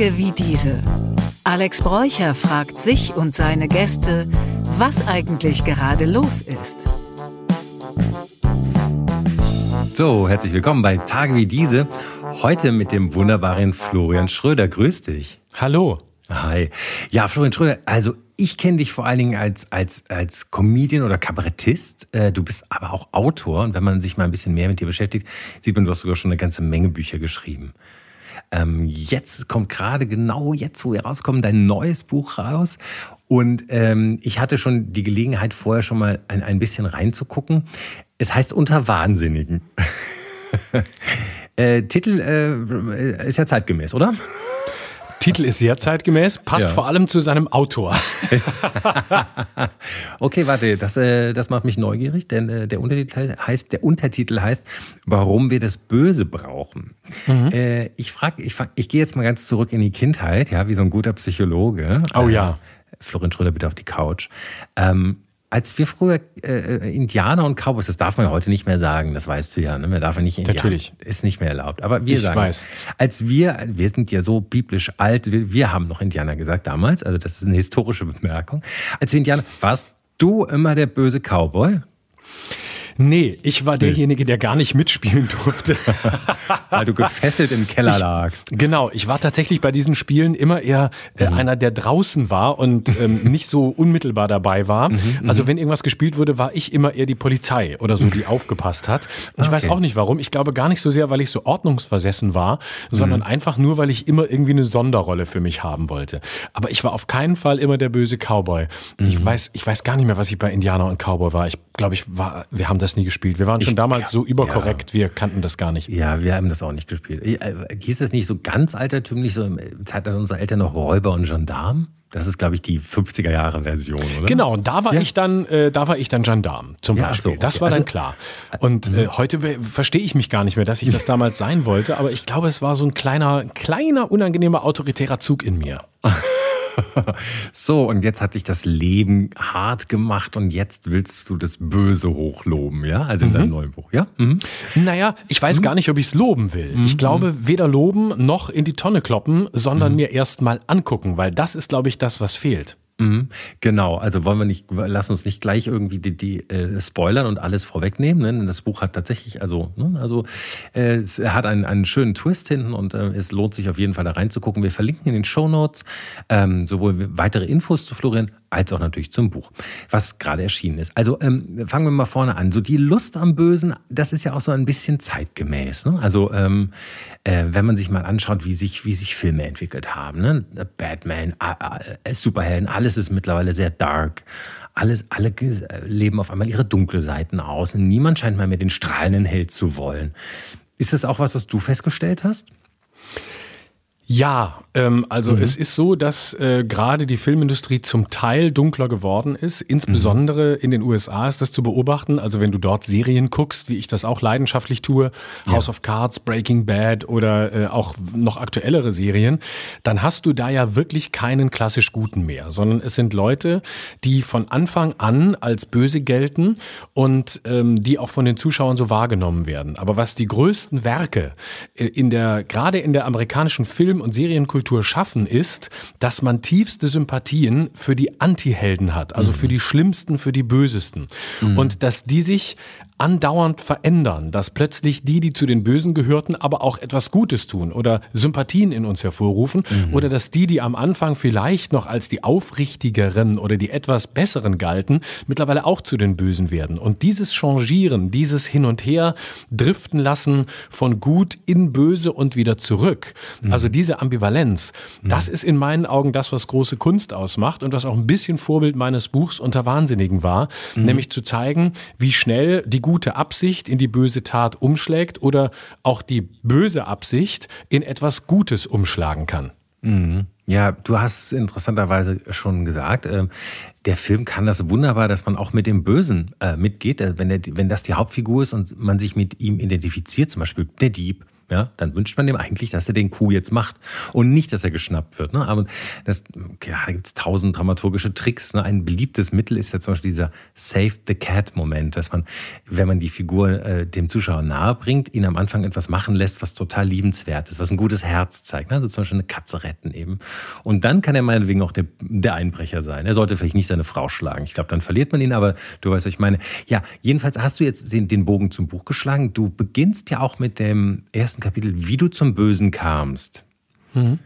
Tage wie diese. Alex Bräucher fragt sich und seine Gäste, was eigentlich gerade los ist. So, herzlich willkommen bei Tage wie diese. Heute mit dem wunderbaren Florian Schröder. Grüß dich. Hallo. Hi. Ja, Florian Schröder, also ich kenne dich vor allen Dingen als, als, als Comedian oder Kabarettist. Äh, du bist aber auch Autor. Und wenn man sich mal ein bisschen mehr mit dir beschäftigt, sieht man, du hast sogar schon eine ganze Menge Bücher geschrieben. Ähm, jetzt kommt gerade genau jetzt, wo wir rauskommen, dein neues Buch raus. Und ähm, ich hatte schon die Gelegenheit, vorher schon mal ein, ein bisschen reinzugucken. Es heißt Unter Wahnsinnigen. äh, Titel äh, ist ja zeitgemäß, oder? Titel ist sehr zeitgemäß, passt ja. vor allem zu seinem Autor. okay, warte, das, äh, das macht mich neugierig, denn äh, der, Untertitel heißt, der Untertitel heißt, warum wir das Böse brauchen. Mhm. Äh, ich frage, ich, frag, ich gehe jetzt mal ganz zurück in die Kindheit, ja, wie so ein guter Psychologe. Oh ja. Äh, Florin Schröder, bitte auf die Couch. Ähm, als wir früher äh, Indianer und Cowboys, das darf man ja heute nicht mehr sagen, das weißt du ja, ne? Man darf ja nicht Indianer. Natürlich. Ist nicht mehr erlaubt. Aber wir ich sagen, weiß. als wir, wir sind ja so biblisch alt, wir, wir haben noch Indianer gesagt damals, also das ist eine historische Bemerkung. Als wir Indianer, warst du immer der böse Cowboy? Nee, ich war derjenige, der gar nicht mitspielen durfte. Weil du gefesselt im Keller lagst. Ich, genau, ich war tatsächlich bei diesen Spielen immer eher äh, mhm. einer, der draußen war und ähm, nicht so unmittelbar dabei war. Mhm, mhm, also wenn irgendwas gespielt wurde, war ich immer eher die Polizei oder so, die aufgepasst hat. Ich okay. weiß auch nicht warum. Ich glaube gar nicht so sehr, weil ich so ordnungsversessen war, sondern mhm. einfach nur, weil ich immer irgendwie eine Sonderrolle für mich haben wollte. Aber ich war auf keinen Fall immer der böse Cowboy. Ich mhm. weiß, ich weiß gar nicht mehr, was ich bei Indianer und Cowboy war. Ich glaube, ich war, wir haben das nie gespielt. Wir waren schon ich, damals so überkorrekt, ja. wir kannten das gar nicht. Ja, wir haben das auch nicht gespielt. Äh, hieß das nicht so ganz altertümlich, so im Zeitalter unserer Eltern noch Räuber und Gendarm? Das ist, glaube ich, die 50er Jahre Version, oder? Genau, und da war ja. ich dann, äh, da war ich dann Gendarm zum ja, Beispiel. So, okay. Das war also, dann klar. Und äh, mhm. heute verstehe ich mich gar nicht mehr, dass ich das damals sein wollte, aber ich glaube, es war so ein kleiner, kleiner, unangenehmer autoritärer Zug in mir. so, und jetzt hat dich das Leben hart gemacht und jetzt willst du das Böse hochloben, ja? Also in mhm. deinem neuen Buch, ja? Mhm. Naja, ich weiß mhm. gar nicht, ob ich es loben will. Ich mhm. glaube, weder loben noch in die Tonne kloppen, sondern mhm. mir erst mal angucken, weil das ist, glaube ich, das, was fehlt. Mhm, genau, also wollen wir nicht, lass uns nicht gleich irgendwie die, die äh, spoilern und alles vorwegnehmen. Ne? Das Buch hat tatsächlich, also, ne? also äh, es hat einen, einen schönen Twist hinten und äh, es lohnt sich auf jeden Fall da reinzugucken. Wir verlinken in den Show Notes ähm, sowohl weitere Infos zu Florian als auch natürlich zum Buch, was gerade erschienen ist. Also ähm, fangen wir mal vorne an. So die Lust am Bösen, das ist ja auch so ein bisschen zeitgemäß. Ne? Also ähm, äh, wenn man sich mal anschaut, wie sich, wie sich Filme entwickelt haben. Ne? Batman, äh, Superhelden, alles ist mittlerweile sehr dark. Alles, alle leben auf einmal ihre dunkle Seiten aus. Niemand scheint mal mehr den strahlenden Held zu wollen. Ist das auch was, was du festgestellt hast? Ja, ähm, also mhm. es ist so, dass äh, gerade die Filmindustrie zum Teil dunkler geworden ist. Insbesondere mhm. in den USA ist das zu beobachten. Also wenn du dort Serien guckst, wie ich das auch leidenschaftlich tue, ja. House of Cards, Breaking Bad oder äh, auch noch aktuellere Serien, dann hast du da ja wirklich keinen klassisch Guten mehr, sondern es sind Leute, die von Anfang an als böse gelten und ähm, die auch von den Zuschauern so wahrgenommen werden. Aber was die größten Werke äh, in der gerade in der amerikanischen Film und Serienkultur schaffen, ist, dass man tiefste Sympathien für die Anti-Helden hat, also mhm. für die Schlimmsten, für die Bösesten. Mhm. Und dass die sich andauernd verändern, dass plötzlich die, die zu den Bösen gehörten, aber auch etwas Gutes tun oder Sympathien in uns hervorrufen mhm. oder dass die, die am Anfang vielleicht noch als die aufrichtigeren oder die etwas besseren galten, mittlerweile auch zu den Bösen werden. Und dieses Changieren, dieses Hin und Her driften lassen von gut in böse und wieder zurück, mhm. also diese Ambivalenz, mhm. das ist in meinen Augen das, was große Kunst ausmacht und was auch ein bisschen Vorbild meines Buchs unter Wahnsinnigen war, mhm. nämlich zu zeigen, wie schnell die gute Absicht in die böse Tat umschlägt oder auch die böse Absicht in etwas Gutes umschlagen kann. Mhm. Ja, du hast es interessanterweise schon gesagt. Ähm, der Film kann das wunderbar, dass man auch mit dem Bösen äh, mitgeht. Äh, wenn, der, wenn das die Hauptfigur ist und man sich mit ihm identifiziert, zum Beispiel der Dieb, ja, dann wünscht man dem eigentlich, dass er den Coup jetzt macht und nicht, dass er geschnappt wird. Ne? Aber das, ja, da gibt es tausend dramaturgische Tricks. Ne? Ein beliebtes Mittel ist ja zum Beispiel dieser Save the Cat-Moment, dass man, wenn man die Figur äh, dem Zuschauer nahe bringt, ihn am Anfang etwas machen lässt, was total liebenswert ist, was ein gutes Herz zeigt. Ne? Also zum Beispiel eine Katze retten eben. Und dann kann er meinetwegen auch der, der Einbrecher sein. Er sollte vielleicht nicht seine Frau schlagen. Ich glaube, dann verliert man ihn, aber du weißt, was ich meine. Ja, jedenfalls hast du jetzt den, den Bogen zum Buch geschlagen. Du beginnst ja auch mit dem ersten ersten Kapitel, wie du zum Bösen kamst. Mhm.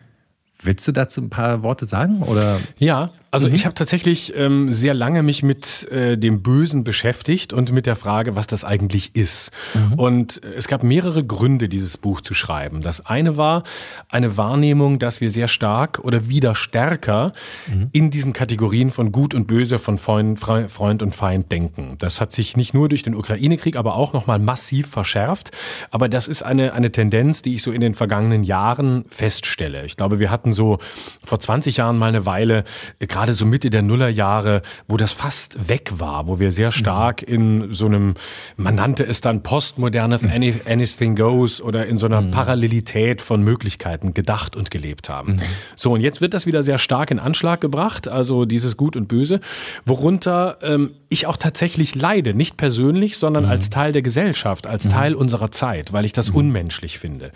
Willst du dazu ein paar Worte sagen? Oder? Ja, also mhm. ich habe tatsächlich ähm, sehr lange mich mit äh, dem Bösen beschäftigt und mit der Frage, was das eigentlich ist. Mhm. Und es gab mehrere Gründe, dieses Buch zu schreiben. Das eine war eine Wahrnehmung, dass wir sehr stark oder wieder stärker mhm. in diesen Kategorien von Gut und Böse, von Freund, Freund und Feind denken. Das hat sich nicht nur durch den Ukraine-Krieg, aber auch nochmal massiv verschärft. Aber das ist eine, eine Tendenz, die ich so in den vergangenen Jahren feststelle. Ich glaube, wir hatten so vor 20 Jahren mal eine Weile, äh, gerade so Mitte der Nullerjahre, wo das fast weg war, wo wir sehr stark in so einem, man nannte es dann postmoderne Anything Goes oder in so einer mhm. Parallelität von Möglichkeiten gedacht und gelebt haben. Mhm. So, und jetzt wird das wieder sehr stark in Anschlag gebracht, also dieses Gut und Böse, worunter ähm, ich auch tatsächlich leide, nicht persönlich, sondern mhm. als Teil der Gesellschaft, als mhm. Teil unserer Zeit, weil ich das mhm. unmenschlich finde.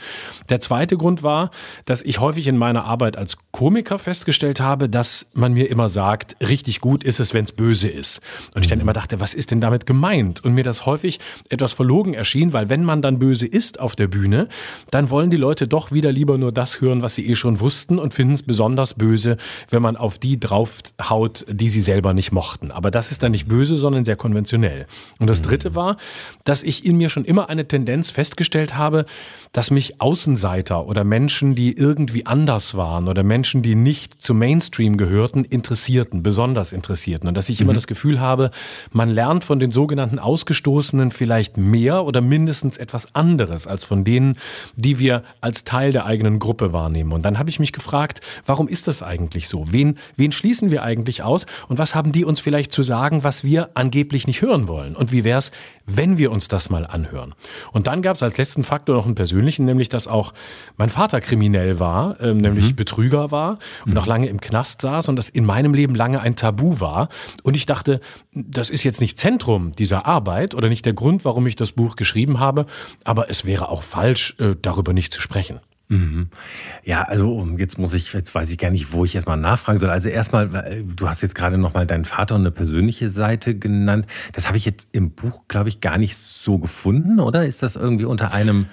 Der zweite Grund war, dass ich häufig in meiner Arbeit als Komiker festgestellt habe, dass man mir immer sagt, richtig gut ist es, wenn es böse ist. Und ich dann immer dachte, was ist denn damit gemeint? Und mir das häufig etwas verlogen erschien, weil wenn man dann böse ist auf der Bühne, dann wollen die Leute doch wieder lieber nur das hören, was sie eh schon wussten und finden es besonders böse, wenn man auf die draufhaut, die sie selber nicht mochten. Aber das ist dann nicht böse, sondern sehr konventionell. Und das dritte war, dass ich in mir schon immer eine Tendenz festgestellt habe, dass mich Außenseiter oder Menschen, die irgendwie anders waren oder Menschen, die nicht zum Mainstream gehörten, interessierten, besonders interessierten. Und dass ich mhm. immer das Gefühl habe, man lernt von den sogenannten Ausgestoßenen vielleicht mehr oder mindestens etwas anderes als von denen, die wir als Teil der eigenen Gruppe wahrnehmen. Und dann habe ich mich gefragt, warum ist das eigentlich so? Wen, wen schließen wir eigentlich aus? Und was haben die uns vielleicht zu sagen, was wir angeblich nicht hören wollen? Und wie wäre es, wenn wir uns das mal anhören? Und dann gab es als letzten Faktor noch einen persönlichen, nämlich, dass auch mein Vater kriminell war, äh, nämlich mhm. Betrüger war und mhm. auch lange im Knast saß und das in meinem Leben lange ein Tabu war. Und ich dachte, das ist jetzt nicht Zentrum dieser Arbeit oder nicht der Grund, warum ich das Buch geschrieben habe, aber es wäre auch falsch, äh, darüber nicht zu sprechen. Mhm. Ja, also jetzt muss ich, jetzt weiß ich gar nicht, wo ich jetzt mal nachfragen soll. Also erstmal, äh, du hast jetzt gerade nochmal deinen Vater und eine persönliche Seite genannt. Das habe ich jetzt im Buch, glaube ich, gar nicht so gefunden, oder? Ist das irgendwie unter einem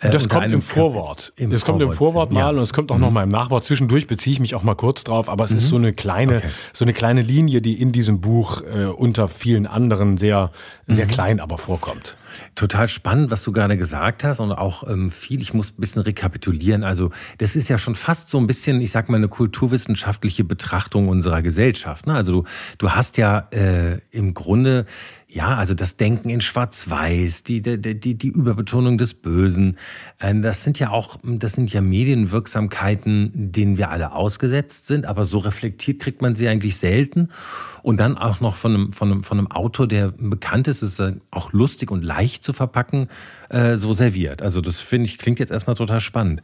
das kommt im Vorwort. Im das kommt im Vorwort mal ja. und es kommt auch mhm. noch mal im Nachwort. Zwischendurch beziehe ich mich auch mal kurz drauf, aber es mhm. ist so eine kleine, okay. so eine kleine Linie, die in diesem Buch äh, unter vielen anderen sehr, sehr mhm. klein aber vorkommt. Total spannend, was du gerade gesagt hast und auch ähm, viel. Ich muss ein bisschen rekapitulieren. Also das ist ja schon fast so ein bisschen, ich sag mal, eine kulturwissenschaftliche Betrachtung unserer Gesellschaft. Ne? Also du, du hast ja äh, im Grunde ja, also das Denken in Schwarz-Weiß, die, die, die, die Überbetonung des Bösen, äh, das sind ja auch, das sind ja Medienwirksamkeiten, denen wir alle ausgesetzt sind, aber so reflektiert kriegt man sie eigentlich selten. Und dann auch noch von einem, von einem, von einem Autor, der bekannt ist, ist auch lustig und leicht zu verpacken, äh, so serviert. Also das finde ich, klingt jetzt erstmal total spannend.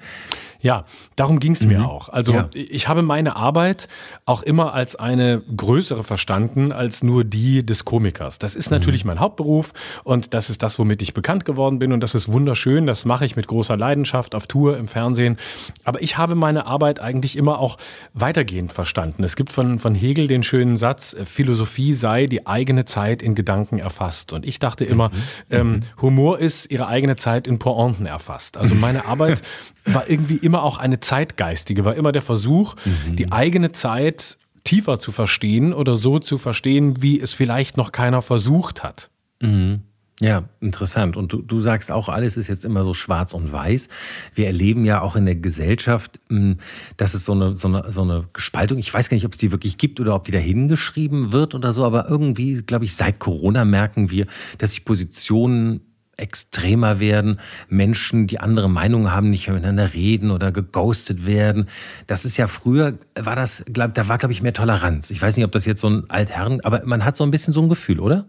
Ja, darum ging es mhm. mir auch. Also ja. ich habe meine Arbeit auch immer als eine größere verstanden als nur die des Komikers. Das ist natürlich mhm. mein Hauptberuf und das ist das, womit ich bekannt geworden bin und das ist wunderschön. Das mache ich mit großer Leidenschaft auf Tour, im Fernsehen. Aber ich habe meine Arbeit eigentlich immer auch weitergehend verstanden. Es gibt von, von Hegel den schönen Satz, Philosophie sei die eigene Zeit in Gedanken erfasst. Und ich dachte immer, mhm. ähm, Humor ist ihre eigene Zeit in Pointen erfasst. Also meine Arbeit war irgendwie immer auch eine zeitgeistige, war immer der Versuch, mhm. die eigene Zeit tiefer zu verstehen oder so zu verstehen, wie es vielleicht noch keiner versucht hat. Mhm. Ja, interessant. Und du, du sagst auch, alles ist jetzt immer so schwarz und weiß. Wir erleben ja auch in der Gesellschaft, hm, dass es so eine, so eine, so eine Gespaltung, ich weiß gar nicht, ob es die wirklich gibt oder ob die da hingeschrieben wird oder so, aber irgendwie, glaube ich, seit Corona merken wir, dass sich Positionen extremer werden, Menschen, die andere Meinungen haben, nicht mehr miteinander reden oder geghostet werden. Das ist ja früher, war das, glaub, da war, glaube ich, mehr Toleranz. Ich weiß nicht, ob das jetzt so ein Altherren, aber man hat so ein bisschen so ein Gefühl, oder?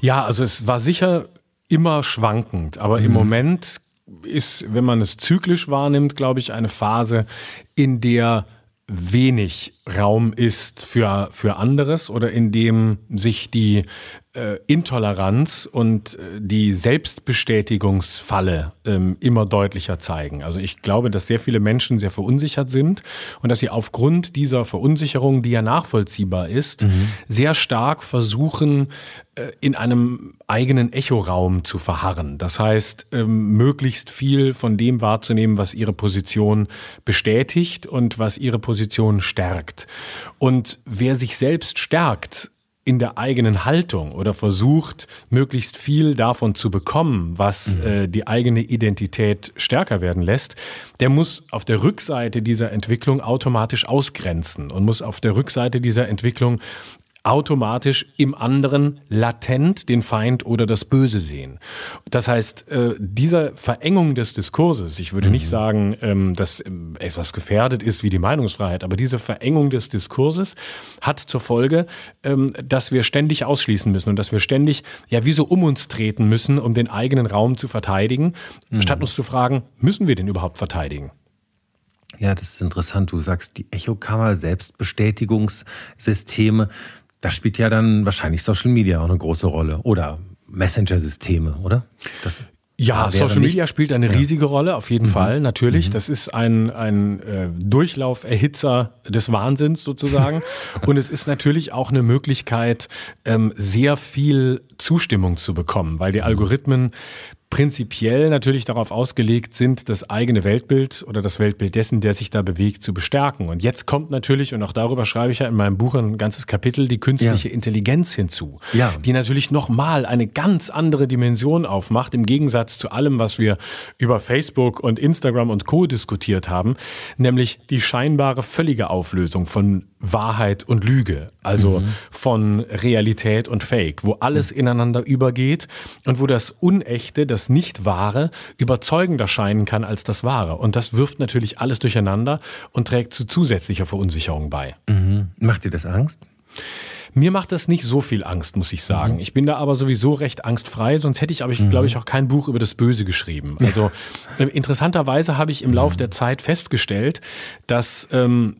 Ja, also es war sicher immer schwankend, aber mhm. im Moment ist, wenn man es zyklisch wahrnimmt, glaube ich, eine Phase, in der wenig Raum ist für, für anderes oder in dem sich die äh, Intoleranz und äh, die Selbstbestätigungsfalle ähm, immer deutlicher zeigen. Also ich glaube, dass sehr viele Menschen sehr verunsichert sind und dass sie aufgrund dieser Verunsicherung, die ja nachvollziehbar ist, mhm. sehr stark versuchen, äh, in einem eigenen Echoraum zu verharren. Das heißt, ähm, möglichst viel von dem wahrzunehmen, was ihre Position bestätigt und was ihre Position stärkt. Und wer sich selbst stärkt, in der eigenen Haltung oder versucht, möglichst viel davon zu bekommen, was mhm. äh, die eigene Identität stärker werden lässt, der muss auf der Rückseite dieser Entwicklung automatisch ausgrenzen und muss auf der Rückseite dieser Entwicklung automatisch im anderen latent den Feind oder das Böse sehen. Das heißt, äh, diese Verengung des Diskurses, ich würde mhm. nicht sagen, ähm, dass ähm, etwas gefährdet ist wie die Meinungsfreiheit, aber diese Verengung des Diskurses hat zur Folge, ähm, dass wir ständig ausschließen müssen und dass wir ständig ja wie so um uns treten müssen, um den eigenen Raum zu verteidigen, mhm. statt uns zu fragen, müssen wir den überhaupt verteidigen? Ja, das ist interessant. Du sagst, die Echokammer, Selbstbestätigungssysteme. Da spielt ja dann wahrscheinlich Social Media auch eine große Rolle oder Messenger-Systeme, oder? Das ja, Social Media spielt eine riesige ja. Rolle, auf jeden mhm. Fall, natürlich. Mhm. Das ist ein, ein äh, Durchlauferhitzer des Wahnsinns sozusagen. Und es ist natürlich auch eine Möglichkeit, ähm, sehr viel Zustimmung zu bekommen, weil die mhm. Algorithmen prinzipiell natürlich darauf ausgelegt sind, das eigene Weltbild oder das Weltbild dessen, der sich da bewegt, zu bestärken. Und jetzt kommt natürlich, und auch darüber schreibe ich ja in meinem Buch ein ganzes Kapitel, die künstliche ja. Intelligenz hinzu, ja. die natürlich nochmal eine ganz andere Dimension aufmacht, im Gegensatz zu allem, was wir über Facebook und Instagram und Co diskutiert haben, nämlich die scheinbare völlige Auflösung von Wahrheit und Lüge, also mhm. von Realität und Fake, wo alles mhm. ineinander übergeht und wo das Unechte, das Nicht-Wahre überzeugender scheinen kann als das Wahre. Und das wirft natürlich alles durcheinander und trägt zu zusätzlicher Verunsicherung bei. Mhm. Macht dir das Angst? Mir macht das nicht so viel Angst, muss ich sagen. Mhm. Ich bin da aber sowieso recht angstfrei, sonst hätte ich, aber mhm. glaube ich, auch kein Buch über das Böse geschrieben. Also äh, interessanterweise habe ich im Lauf mhm. der Zeit festgestellt, dass ähm,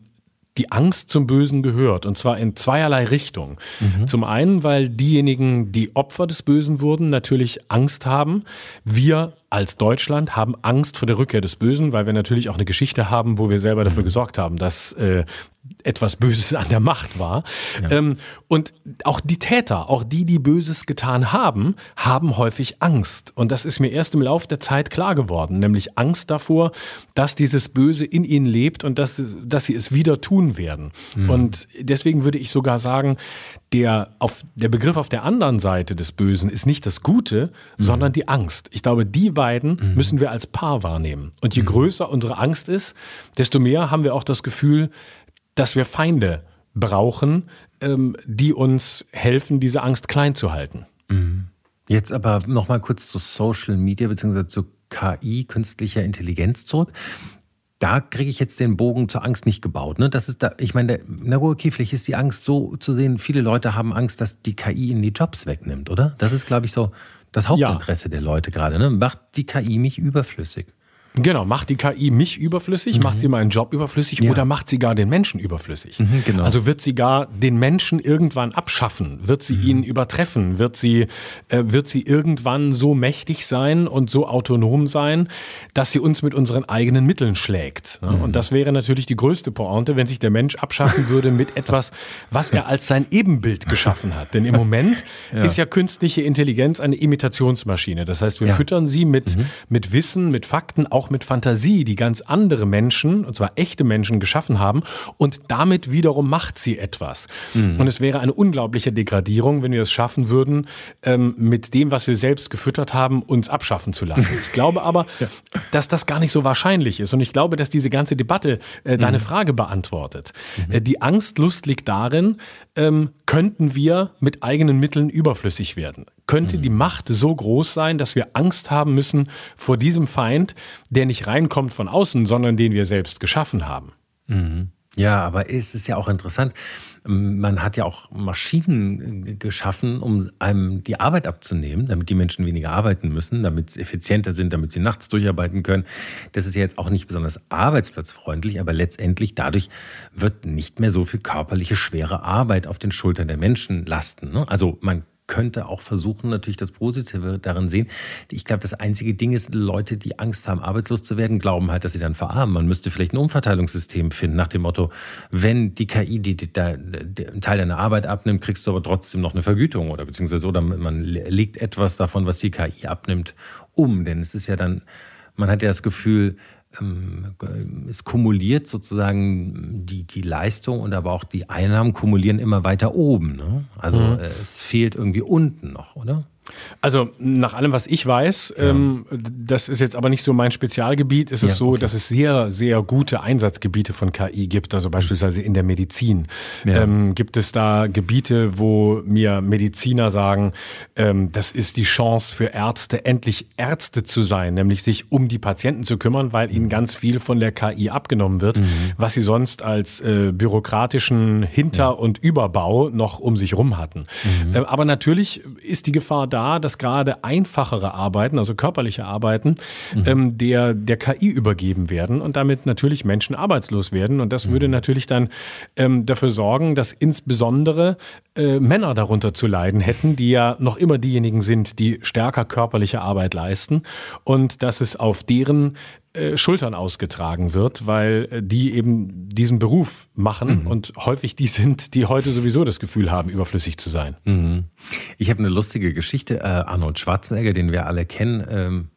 die Angst zum Bösen gehört. Und zwar in zweierlei Richtung. Mhm. Zum einen, weil diejenigen, die Opfer des Bösen wurden, natürlich Angst haben. Wir als Deutschland haben Angst vor der Rückkehr des Bösen, weil wir natürlich auch eine Geschichte haben, wo wir selber dafür mhm. gesorgt haben, dass äh, etwas Böses an der Macht war. Ja. Ähm, und auch die Täter, auch die, die Böses getan haben, haben häufig Angst. Und das ist mir erst im Laufe der Zeit klar geworden, nämlich Angst davor, dass dieses Böse in ihnen lebt und dass, dass sie es wieder tun werden. Mhm. Und deswegen würde ich sogar sagen, der, auf, der Begriff auf der anderen Seite des Bösen ist nicht das Gute, mhm. sondern die Angst. Ich glaube, die beiden mhm. müssen wir als Paar wahrnehmen. Und je mhm. größer unsere Angst ist, desto mehr haben wir auch das Gefühl, dass wir Feinde brauchen, ähm, die uns helfen, diese Angst klein zu halten. Mhm. Jetzt aber noch mal kurz zu Social Media bzw. zu KI, künstlicher Intelligenz zurück da kriege ich jetzt den Bogen zur Angst nicht gebaut. Ne? Das ist da, ich meine, na okay, vielleicht ist die Angst so zu sehen, viele Leute haben Angst, dass die KI ihnen die Jobs wegnimmt, oder? Das ist, glaube ich, so das Hauptinteresse ja. der Leute gerade. Ne? Macht die KI mich überflüssig? Genau, macht die KI mich überflüssig, mhm. macht sie meinen Job überflüssig ja. oder macht sie gar den Menschen überflüssig? Mhm, genau. Also wird sie gar den Menschen irgendwann abschaffen? Wird sie mhm. ihn übertreffen? Wird sie, äh, wird sie irgendwann so mächtig sein und so autonom sein, dass sie uns mit unseren eigenen Mitteln schlägt? Ne? Und das wäre natürlich die größte Pointe, wenn sich der Mensch abschaffen würde mit etwas, was er als sein Ebenbild geschaffen hat. Denn im Moment ja. ist ja künstliche Intelligenz eine Imitationsmaschine. Das heißt, wir ja. füttern sie mit, mhm. mit Wissen, mit Fakten, auch auch mit Fantasie, die ganz andere Menschen, und zwar echte Menschen, geschaffen haben. Und damit wiederum macht sie etwas. Mhm. Und es wäre eine unglaubliche Degradierung, wenn wir es schaffen würden, ähm, mit dem, was wir selbst gefüttert haben, uns abschaffen zu lassen. Ich glaube aber, ja. dass das gar nicht so wahrscheinlich ist. Und ich glaube, dass diese ganze Debatte äh, deine mhm. Frage beantwortet. Mhm. Äh, die Angstlust liegt darin, ähm, könnten wir mit eigenen Mitteln überflüssig werden? könnte die mhm. Macht so groß sein, dass wir Angst haben müssen vor diesem Feind, der nicht reinkommt von außen, sondern den wir selbst geschaffen haben. Mhm. Ja, aber es ist ja auch interessant. Man hat ja auch Maschinen geschaffen, um einem die Arbeit abzunehmen, damit die Menschen weniger arbeiten müssen, damit sie effizienter sind, damit sie nachts durcharbeiten können. Das ist ja jetzt auch nicht besonders arbeitsplatzfreundlich, aber letztendlich dadurch wird nicht mehr so viel körperliche schwere Arbeit auf den Schultern der Menschen lasten. Ne? Also man könnte auch versuchen, natürlich das Positive darin sehen. Ich glaube, das einzige Ding ist, Leute, die Angst haben, arbeitslos zu werden, glauben halt, dass sie dann verarmen. Man müsste vielleicht ein Umverteilungssystem finden, nach dem Motto, wenn die KI die, die, die, einen Teil deiner Arbeit abnimmt, kriegst du aber trotzdem noch eine Vergütung oder beziehungsweise oder man legt etwas davon, was die KI abnimmt, um. Denn es ist ja dann, man hat ja das Gefühl, es kumuliert sozusagen die, die Leistung und aber auch die Einnahmen kumulieren immer weiter oben. Ne? Also mhm. es fehlt irgendwie unten noch, oder? Also nach allem, was ich weiß, ja. ähm, das ist jetzt aber nicht so mein Spezialgebiet, ist es ja, so, okay. dass es sehr, sehr gute Einsatzgebiete von KI gibt, also beispielsweise in der Medizin. Ja. Ähm, gibt es da Gebiete, wo mir Mediziner sagen, ähm, das ist die Chance für Ärzte, endlich Ärzte zu sein, nämlich sich um die Patienten zu kümmern, weil ihnen ganz viel von der KI abgenommen wird, mhm. was sie sonst als äh, bürokratischen Hinter- und Überbau noch um sich rum hatten. Mhm. Äh, aber natürlich ist die Gefahr da, dass gerade einfachere Arbeiten, also körperliche Arbeiten, mhm. ähm, der, der KI übergeben werden und damit natürlich Menschen arbeitslos werden. Und das mhm. würde natürlich dann ähm, dafür sorgen, dass insbesondere äh, Männer darunter zu leiden hätten, die ja noch immer diejenigen sind, die stärker körperliche Arbeit leisten und dass es auf deren äh, Schultern ausgetragen wird, weil äh, die eben diesen Beruf machen mhm. und häufig die sind, die heute sowieso das Gefühl haben, überflüssig zu sein. Mhm. Ich habe eine lustige Geschichte. Äh, Arnold Schwarzenegger, den wir alle kennen, ähm,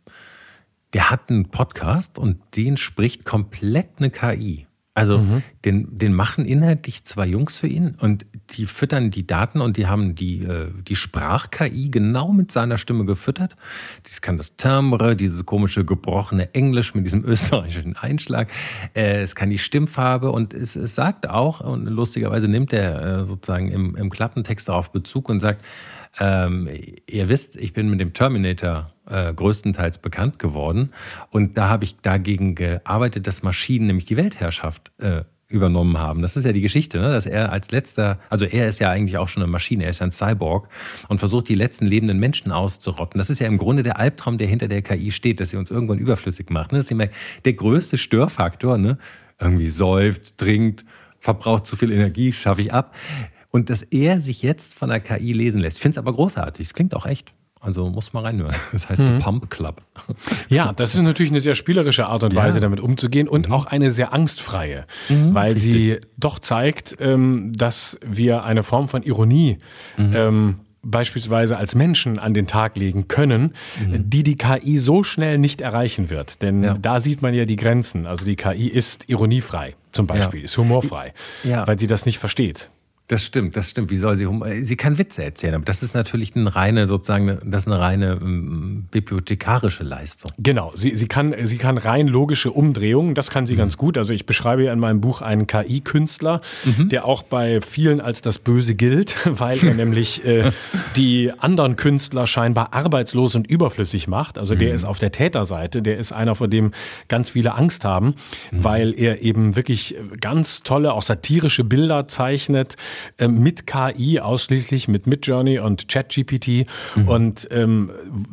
der hat einen Podcast und den spricht komplett eine KI. Also mhm. den, den machen inhaltlich zwei Jungs für ihn und die füttern die Daten und die haben die, äh, die Sprach-KI genau mit seiner Stimme gefüttert. Das kann das Timbre, dieses komische gebrochene Englisch mit diesem österreichischen Einschlag. Äh, es kann die Stimmfarbe und es, es sagt auch, und lustigerweise nimmt er äh, sozusagen im, im Klappentext darauf Bezug und sagt, ähm, ihr wisst, ich bin mit dem Terminator äh, größtenteils bekannt geworden. Und da habe ich dagegen gearbeitet, dass Maschinen nämlich die Weltherrschaft äh, übernommen haben. Das ist ja die Geschichte, ne? dass er als letzter, also er ist ja eigentlich auch schon eine Maschine, er ist ja ein Cyborg und versucht die letzten lebenden Menschen auszurotten. Das ist ja im Grunde der Albtraum, der hinter der KI steht, dass sie uns irgendwann überflüssig macht. Ne? Das ist immer der größte Störfaktor. Ne? Irgendwie säuft, trinkt, verbraucht zu viel Energie, schaffe ich ab. Und dass er sich jetzt von der KI lesen lässt. Ich finde es aber großartig. Es klingt auch echt. Also muss man reinhören. Das heißt mhm. Pump Club. Ja, das ist natürlich eine sehr spielerische Art und Weise, ja. damit umzugehen und mhm. auch eine sehr angstfreie, mhm, weil richtig. sie doch zeigt, ähm, dass wir eine Form von Ironie mhm. ähm, beispielsweise als Menschen an den Tag legen können, mhm. die die KI so schnell nicht erreichen wird. Denn ja. da sieht man ja die Grenzen. Also die KI ist ironiefrei zum Beispiel, ja. ist humorfrei, ja. weil sie das nicht versteht. Das stimmt, das stimmt. Wie soll sie Sie kann Witze erzählen, aber das ist natürlich eine reine, sozusagen, das ist eine reine ähm, bibliothekarische Leistung. Genau, sie, sie, kann, sie kann rein logische Umdrehungen, das kann sie mhm. ganz gut. Also ich beschreibe ja in meinem Buch einen KI-Künstler, mhm. der auch bei vielen als das Böse gilt, weil er nämlich äh, die anderen Künstler scheinbar arbeitslos und überflüssig macht. Also der mhm. ist auf der Täterseite, der ist einer, vor dem ganz viele Angst haben, mhm. weil er eben wirklich ganz tolle, auch satirische Bilder zeichnet mit KI ausschließlich, mit Midjourney und ChatGPT mhm. und ähm,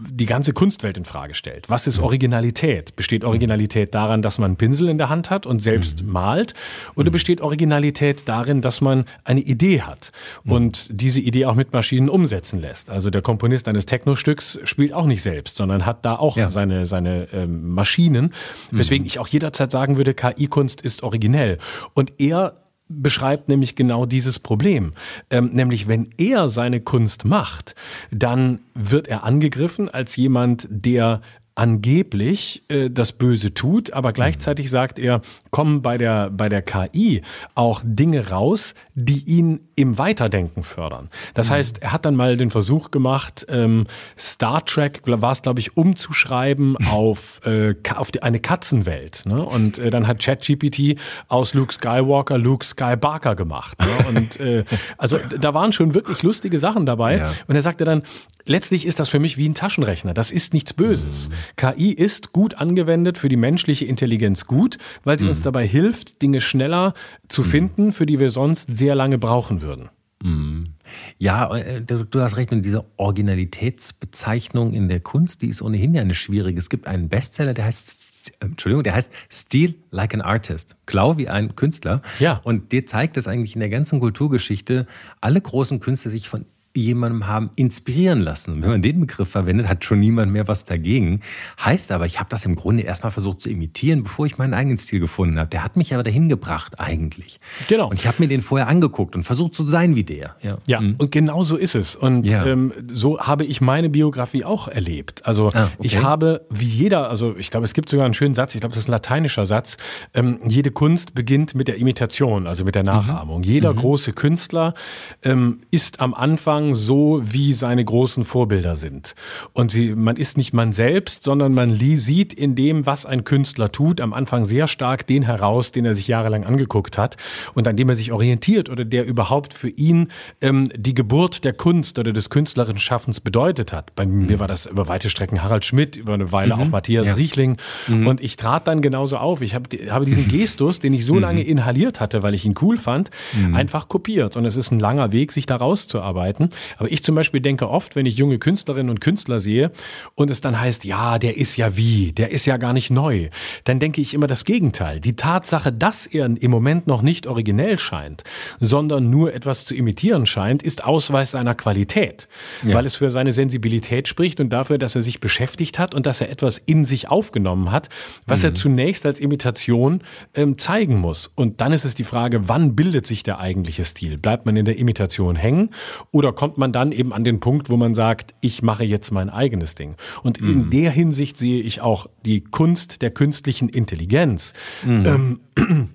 die ganze Kunstwelt in Frage stellt. Was ist mhm. Originalität? Besteht Originalität daran, dass man einen Pinsel in der Hand hat und selbst mhm. malt? Oder mhm. besteht Originalität darin, dass man eine Idee hat mhm. und diese Idee auch mit Maschinen umsetzen lässt? Also der Komponist eines Technostücks spielt auch nicht selbst, sondern hat da auch ja. seine, seine ähm, Maschinen, weswegen ich auch jederzeit sagen würde, KI-Kunst ist originell. Und er beschreibt nämlich genau dieses Problem. Ähm, nämlich, wenn er seine Kunst macht, dann wird er angegriffen als jemand, der angeblich äh, das Böse tut, aber gleichzeitig sagt er, kommen bei der, bei der KI auch Dinge raus, die ihn im Weiterdenken fördern. Das mhm. heißt, er hat dann mal den Versuch gemacht, ähm, Star Trek, war es glaube ich, umzuschreiben auf, äh, auf die, eine Katzenwelt. Ne? Und äh, dann hat ChatGPT aus Luke Skywalker Luke Skywalker gemacht. Ne? Und äh, also da waren schon wirklich lustige Sachen dabei. Ja. Und er sagte dann, letztlich ist das für mich wie ein Taschenrechner. Das ist nichts Böses. Mhm. KI ist gut angewendet für die menschliche Intelligenz gut, weil sie mhm. uns dabei hilft, Dinge schneller zu mhm. finden, für die wir sonst sehr lange brauchen würden. Mhm. Ja, äh, du, hast recht. Und diese Originalitätsbezeichnung in der Kunst, die ist ohnehin ja eine schwierige. Es gibt einen Bestseller, der heißt, Entschuldigung, der heißt Steal Like an Artist. Klau wie ein Künstler. Ja. Und dir zeigt es eigentlich in der ganzen Kulturgeschichte, alle großen Künstler sich von jemandem haben inspirieren lassen. Und wenn man den Begriff verwendet, hat schon niemand mehr was dagegen. Heißt aber, ich habe das im Grunde erstmal versucht zu imitieren, bevor ich meinen eigenen Stil gefunden habe. Der hat mich aber dahin gebracht eigentlich. Genau. Und ich habe mir den vorher angeguckt und versucht zu sein wie der. Ja, ja mhm. und genau so ist es. Und ja. ähm, so habe ich meine Biografie auch erlebt. Also ah, okay. ich habe, wie jeder, also ich glaube, es gibt sogar einen schönen Satz, ich glaube, das ist ein lateinischer Satz, ähm, jede Kunst beginnt mit der Imitation, also mit der mhm. Nachahmung. Mhm. Jeder mhm. große Künstler ähm, ist am Anfang Anfang so, wie seine großen Vorbilder sind. Und sie, man ist nicht man selbst, sondern man sieht in dem, was ein Künstler tut, am Anfang sehr stark den heraus, den er sich jahrelang angeguckt hat und an dem er sich orientiert oder der überhaupt für ihn ähm, die Geburt der Kunst oder des künstlerischen Schaffens bedeutet hat. Bei mhm. mir war das über weite Strecken Harald Schmidt, über eine Weile mhm. auch Matthias ja. Riechling. Mhm. Und ich trat dann genauso auf. Ich hab, habe diesen Gestus, den ich so mhm. lange inhaliert hatte, weil ich ihn cool fand, mhm. einfach kopiert. Und es ist ein langer Weg, sich da rauszuarbeiten. Aber ich zum Beispiel denke oft, wenn ich junge Künstlerinnen und Künstler sehe und es dann heißt, ja, der ist ja wie, der ist ja gar nicht neu, dann denke ich immer das Gegenteil. Die Tatsache, dass er im Moment noch nicht originell scheint, sondern nur etwas zu imitieren scheint, ist Ausweis seiner Qualität, ja. weil es für seine Sensibilität spricht und dafür, dass er sich beschäftigt hat und dass er etwas in sich aufgenommen hat, was mhm. er zunächst als Imitation ähm, zeigen muss. Und dann ist es die Frage, wann bildet sich der eigentliche Stil? Bleibt man in der Imitation hängen oder kommt man dann eben an den Punkt, wo man sagt, ich mache jetzt mein eigenes Ding. Und mhm. in der Hinsicht sehe ich auch die Kunst der künstlichen Intelligenz mhm. ähm,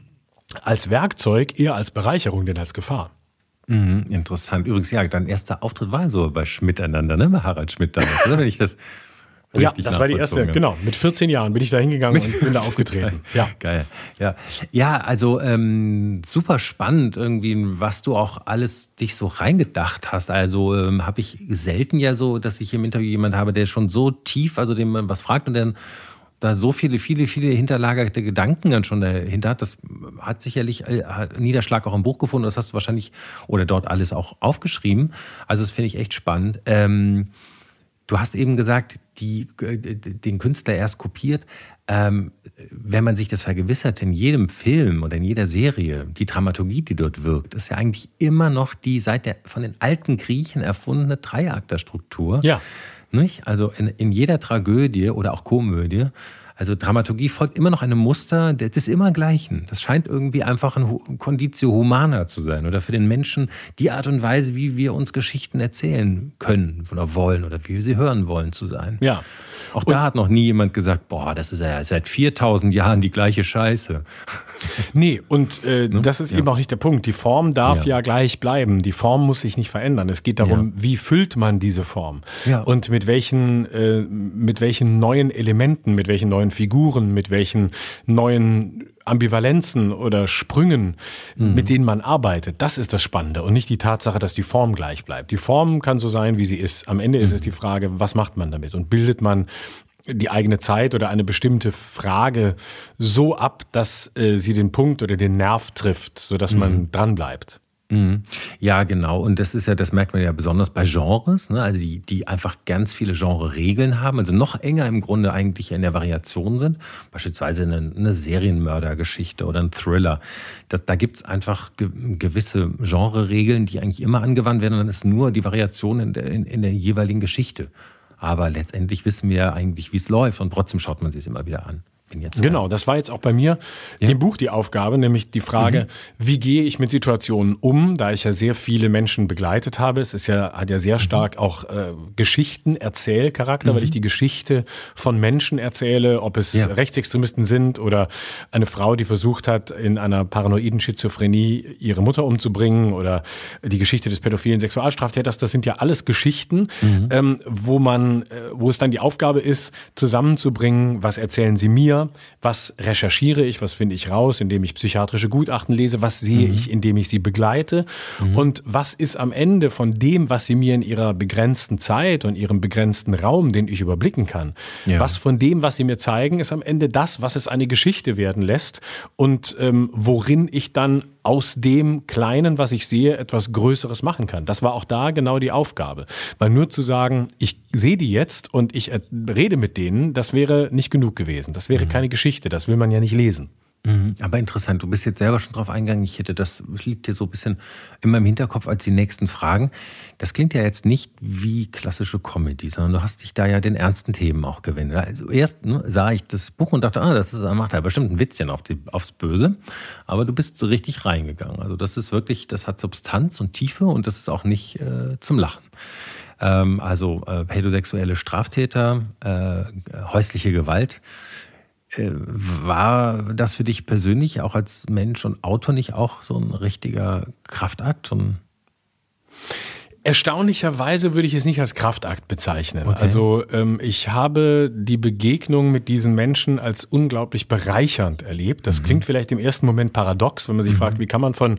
als Werkzeug eher als Bereicherung denn als Gefahr. Mhm, interessant. Übrigens, ja, dein erster Auftritt war so bei Schmidt einander, ne? Bei Harald Schmidt damals, oder? Wenn ich das ja, das war die erste, genau. Mit 14 Jahren bin ich da hingegangen und bin da aufgetreten. Ja. Geil. Ja, ja also ähm, super spannend irgendwie, was du auch alles dich so reingedacht hast. Also ähm, habe ich selten ja so, dass ich im Interview jemanden habe, der schon so tief, also dem man was fragt und dann da so viele, viele, viele hinterlagerte Gedanken dann schon dahinter hat. Das hat sicherlich äh, Niederschlag auch im Buch gefunden. Das hast du wahrscheinlich oder dort alles auch aufgeschrieben. Also das finde ich echt spannend. Ähm, Du hast eben gesagt, die, äh, den Künstler erst kopiert. Ähm, wenn man sich das vergewissert, in jedem Film oder in jeder Serie, die Dramaturgie, die dort wirkt, ist ja eigentlich immer noch die seit der von den alten Griechen erfundene Dreiakterstruktur. Ja. Nicht? Also in, in jeder Tragödie oder auch Komödie also Dramaturgie folgt immer noch einem Muster des immer Gleichen. Das scheint irgendwie einfach ein Conditio Humana zu sein oder für den Menschen die Art und Weise, wie wir uns Geschichten erzählen können oder wollen oder wie wir sie hören wollen zu sein. Ja. Auch da hat noch nie jemand gesagt, boah, das ist ja seit 4000 Jahren die gleiche Scheiße. Nee, und äh, ne? das ist ja. eben auch nicht der Punkt. Die Form darf ja. ja. gleich bleiben. Die Form muss sich nicht verändern. Es geht darum, ja. wie füllt man diese Form? Ja. Und mit welchen, äh, mit welchen neuen Elementen, mit welchen neuen Figuren, mit welchen neuen Ambivalenzen oder Sprüngen, mhm. mit denen man arbeitet, das ist das Spannende und nicht die Tatsache, dass die Form gleich bleibt. Die Form kann so sein, wie sie ist. Am Ende mhm. ist es die Frage, was macht man damit und bildet man die eigene Zeit oder eine bestimmte Frage so ab, dass äh, sie den Punkt oder den Nerv trifft, sodass mhm. man dran bleibt. Mhm. Ja, genau. Und das ist ja, das merkt man ja besonders bei Genres, ne? also die, die einfach ganz viele Genre-Regeln haben, also noch enger im Grunde eigentlich in der Variation sind. Beispielsweise eine, eine Serienmördergeschichte oder ein Thriller. Das, da gibt's einfach ge gewisse Genre-Regeln, die eigentlich immer angewandt werden und dann ist nur die Variation in der, in, in der jeweiligen Geschichte. Aber letztendlich wissen wir ja eigentlich, wie es läuft und trotzdem schaut man sich immer wieder an. Genau, das war jetzt auch bei mir ja. im Buch die Aufgabe, nämlich die Frage, mhm. wie gehe ich mit Situationen um, da ich ja sehr viele Menschen begleitet habe. Es ist ja, hat ja sehr mhm. stark auch äh, Geschichten, Erzählcharakter, mhm. weil ich die Geschichte von Menschen erzähle, ob es ja. Rechtsextremisten sind oder eine Frau, die versucht hat, in einer paranoiden Schizophrenie ihre Mutter umzubringen oder die Geschichte des pädophilen Sexualstraftäters. Das sind ja alles Geschichten, mhm. ähm, wo man, äh, wo es dann die Aufgabe ist, zusammenzubringen, was erzählen sie mir, mir, was recherchiere ich, was finde ich raus, indem ich psychiatrische Gutachten lese, was sehe mhm. ich, indem ich sie begleite? Mhm. und was ist am Ende von dem, was sie mir in ihrer begrenzten Zeit und ihrem begrenzten Raum, den ich überblicken kann, ja. was von dem, was sie mir zeigen, ist am Ende das, was es eine Geschichte werden lässt? Und ähm, worin ich dann aus dem Kleinen, was ich sehe, etwas Größeres machen kann. Das war auch da genau die Aufgabe. Weil nur zu sagen, ich sehe die jetzt und ich rede mit denen, das wäre nicht genug gewesen. Das wäre mhm. keine Geschichte, das will man ja nicht lesen. Mhm. Aber interessant, du bist jetzt selber schon drauf eingegangen. Ich hätte das, liegt dir so ein bisschen in meinem Hinterkopf als die nächsten Fragen. Das klingt ja jetzt nicht wie klassische Comedy, sondern du hast dich da ja den ernsten Themen auch gewendet. Also erst ne, sah ich das Buch und dachte, ah, das ist, macht ja bestimmt ein Witzchen auf die, aufs Böse. Aber du bist so richtig reingegangen. Also das ist wirklich, das hat Substanz und Tiefe und das ist auch nicht äh, zum Lachen ähm, also äh, pädosexuelle Straftäter, äh, häusliche Gewalt, war das für dich persönlich auch als Mensch und Autor nicht auch so ein richtiger Kraftakt? Und Erstaunlicherweise würde ich es nicht als Kraftakt bezeichnen. Okay. Also ähm, ich habe die Begegnung mit diesen Menschen als unglaublich bereichernd erlebt. Das mhm. klingt vielleicht im ersten Moment paradox, wenn man sich mhm. fragt, wie kann man von,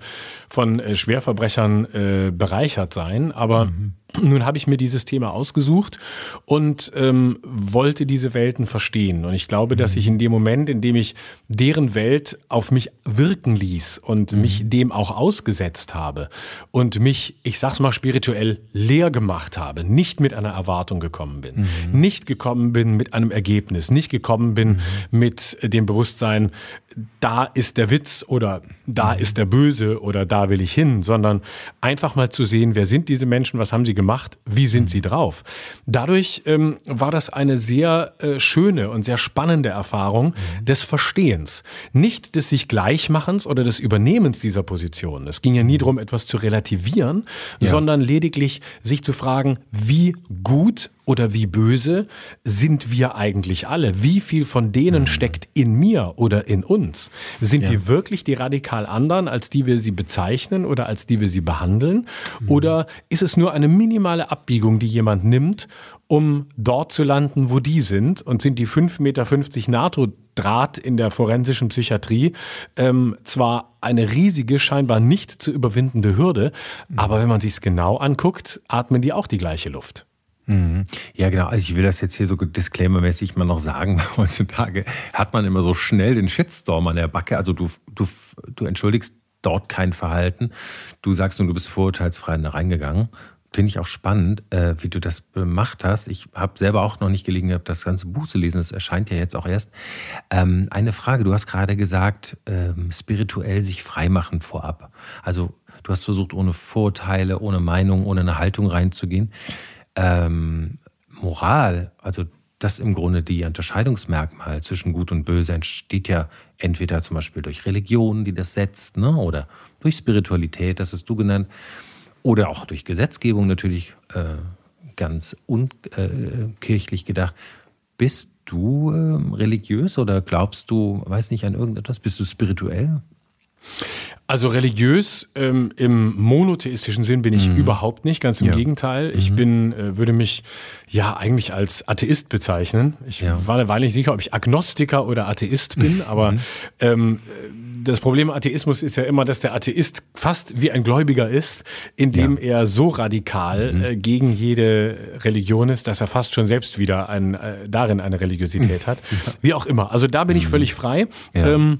von äh, Schwerverbrechern äh, bereichert sein. Aber mhm. Nun habe ich mir dieses Thema ausgesucht und ähm, wollte diese Welten verstehen. Und ich glaube, dass ich in dem Moment, in dem ich deren Welt auf mich wirken ließ und mhm. mich dem auch ausgesetzt habe und mich, ich sag's mal spirituell, leer gemacht habe, nicht mit einer Erwartung gekommen bin, mhm. nicht gekommen bin mit einem Ergebnis, nicht gekommen bin mhm. mit dem Bewusstsein, da ist der Witz oder da mhm. ist der Böse oder da will ich hin, sondern einfach mal zu sehen, wer sind diese Menschen, was haben sie gemacht, wie sind mhm. sie drauf. Dadurch ähm, war das eine sehr äh, schöne und sehr spannende Erfahrung mhm. des Verstehens. Nicht des sich Gleichmachens oder des Übernehmens dieser Position. Es ging ja nie darum, etwas zu relativieren, ja. sondern lediglich sich zu fragen, wie gut oder wie böse sind wir eigentlich alle? Wie viel von denen mhm. steckt in mir oder in uns? Sind ja. die wirklich die radikal anderen, als die wir sie bezeichnen oder als die wir sie behandeln? Mhm. Oder ist es nur eine minimale Abbiegung, die jemand nimmt, um dort zu landen, wo die sind? Und sind die 5,50 Meter NATO-Draht in der forensischen Psychiatrie ähm, zwar eine riesige, scheinbar nicht zu überwindende Hürde, mhm. aber wenn man sich es genau anguckt, atmen die auch die gleiche Luft. Mhm. Ja, genau. Also ich will das jetzt hier so disclaimermäßig mal noch sagen. Heutzutage hat man immer so schnell den Shitstorm an der Backe. Also du, du, du entschuldigst dort kein Verhalten. Du sagst nur, du bist vorurteilsfrei reingegangen. Finde ich auch spannend, äh, wie du das gemacht hast. Ich habe selber auch noch nicht gelegen gehabt, das ganze Buch zu lesen. Es erscheint ja jetzt auch erst. Ähm, eine Frage, du hast gerade gesagt, ähm, spirituell sich freimachen vorab. Also du hast versucht, ohne Vorurteile, ohne Meinung, ohne eine Haltung reinzugehen ähm, Moral, also das im Grunde die Unterscheidungsmerkmal zwischen Gut und Böse entsteht ja entweder zum Beispiel durch Religion, die das setzt, ne, oder durch Spiritualität, das hast du genannt, oder auch durch Gesetzgebung natürlich äh, ganz unkirchlich äh, gedacht. Bist du äh, religiös oder glaubst du, weiß nicht, an irgendetwas? Bist du spirituell? Also religiös ähm, im monotheistischen Sinn bin ich mhm. überhaupt nicht, ganz im ja. Gegenteil. Ich mhm. bin, äh, würde mich ja eigentlich als Atheist bezeichnen. Ich ja. war Weile nicht sicher, ob ich Agnostiker oder Atheist bin, aber mhm. ähm, das Problem Atheismus ist ja immer, dass der Atheist fast wie ein Gläubiger ist, indem ja. er so radikal mhm. äh, gegen jede Religion ist, dass er fast schon selbst wieder ein, äh, darin eine Religiosität hat. Wie auch immer. Also da bin ich mhm. völlig frei. Ähm,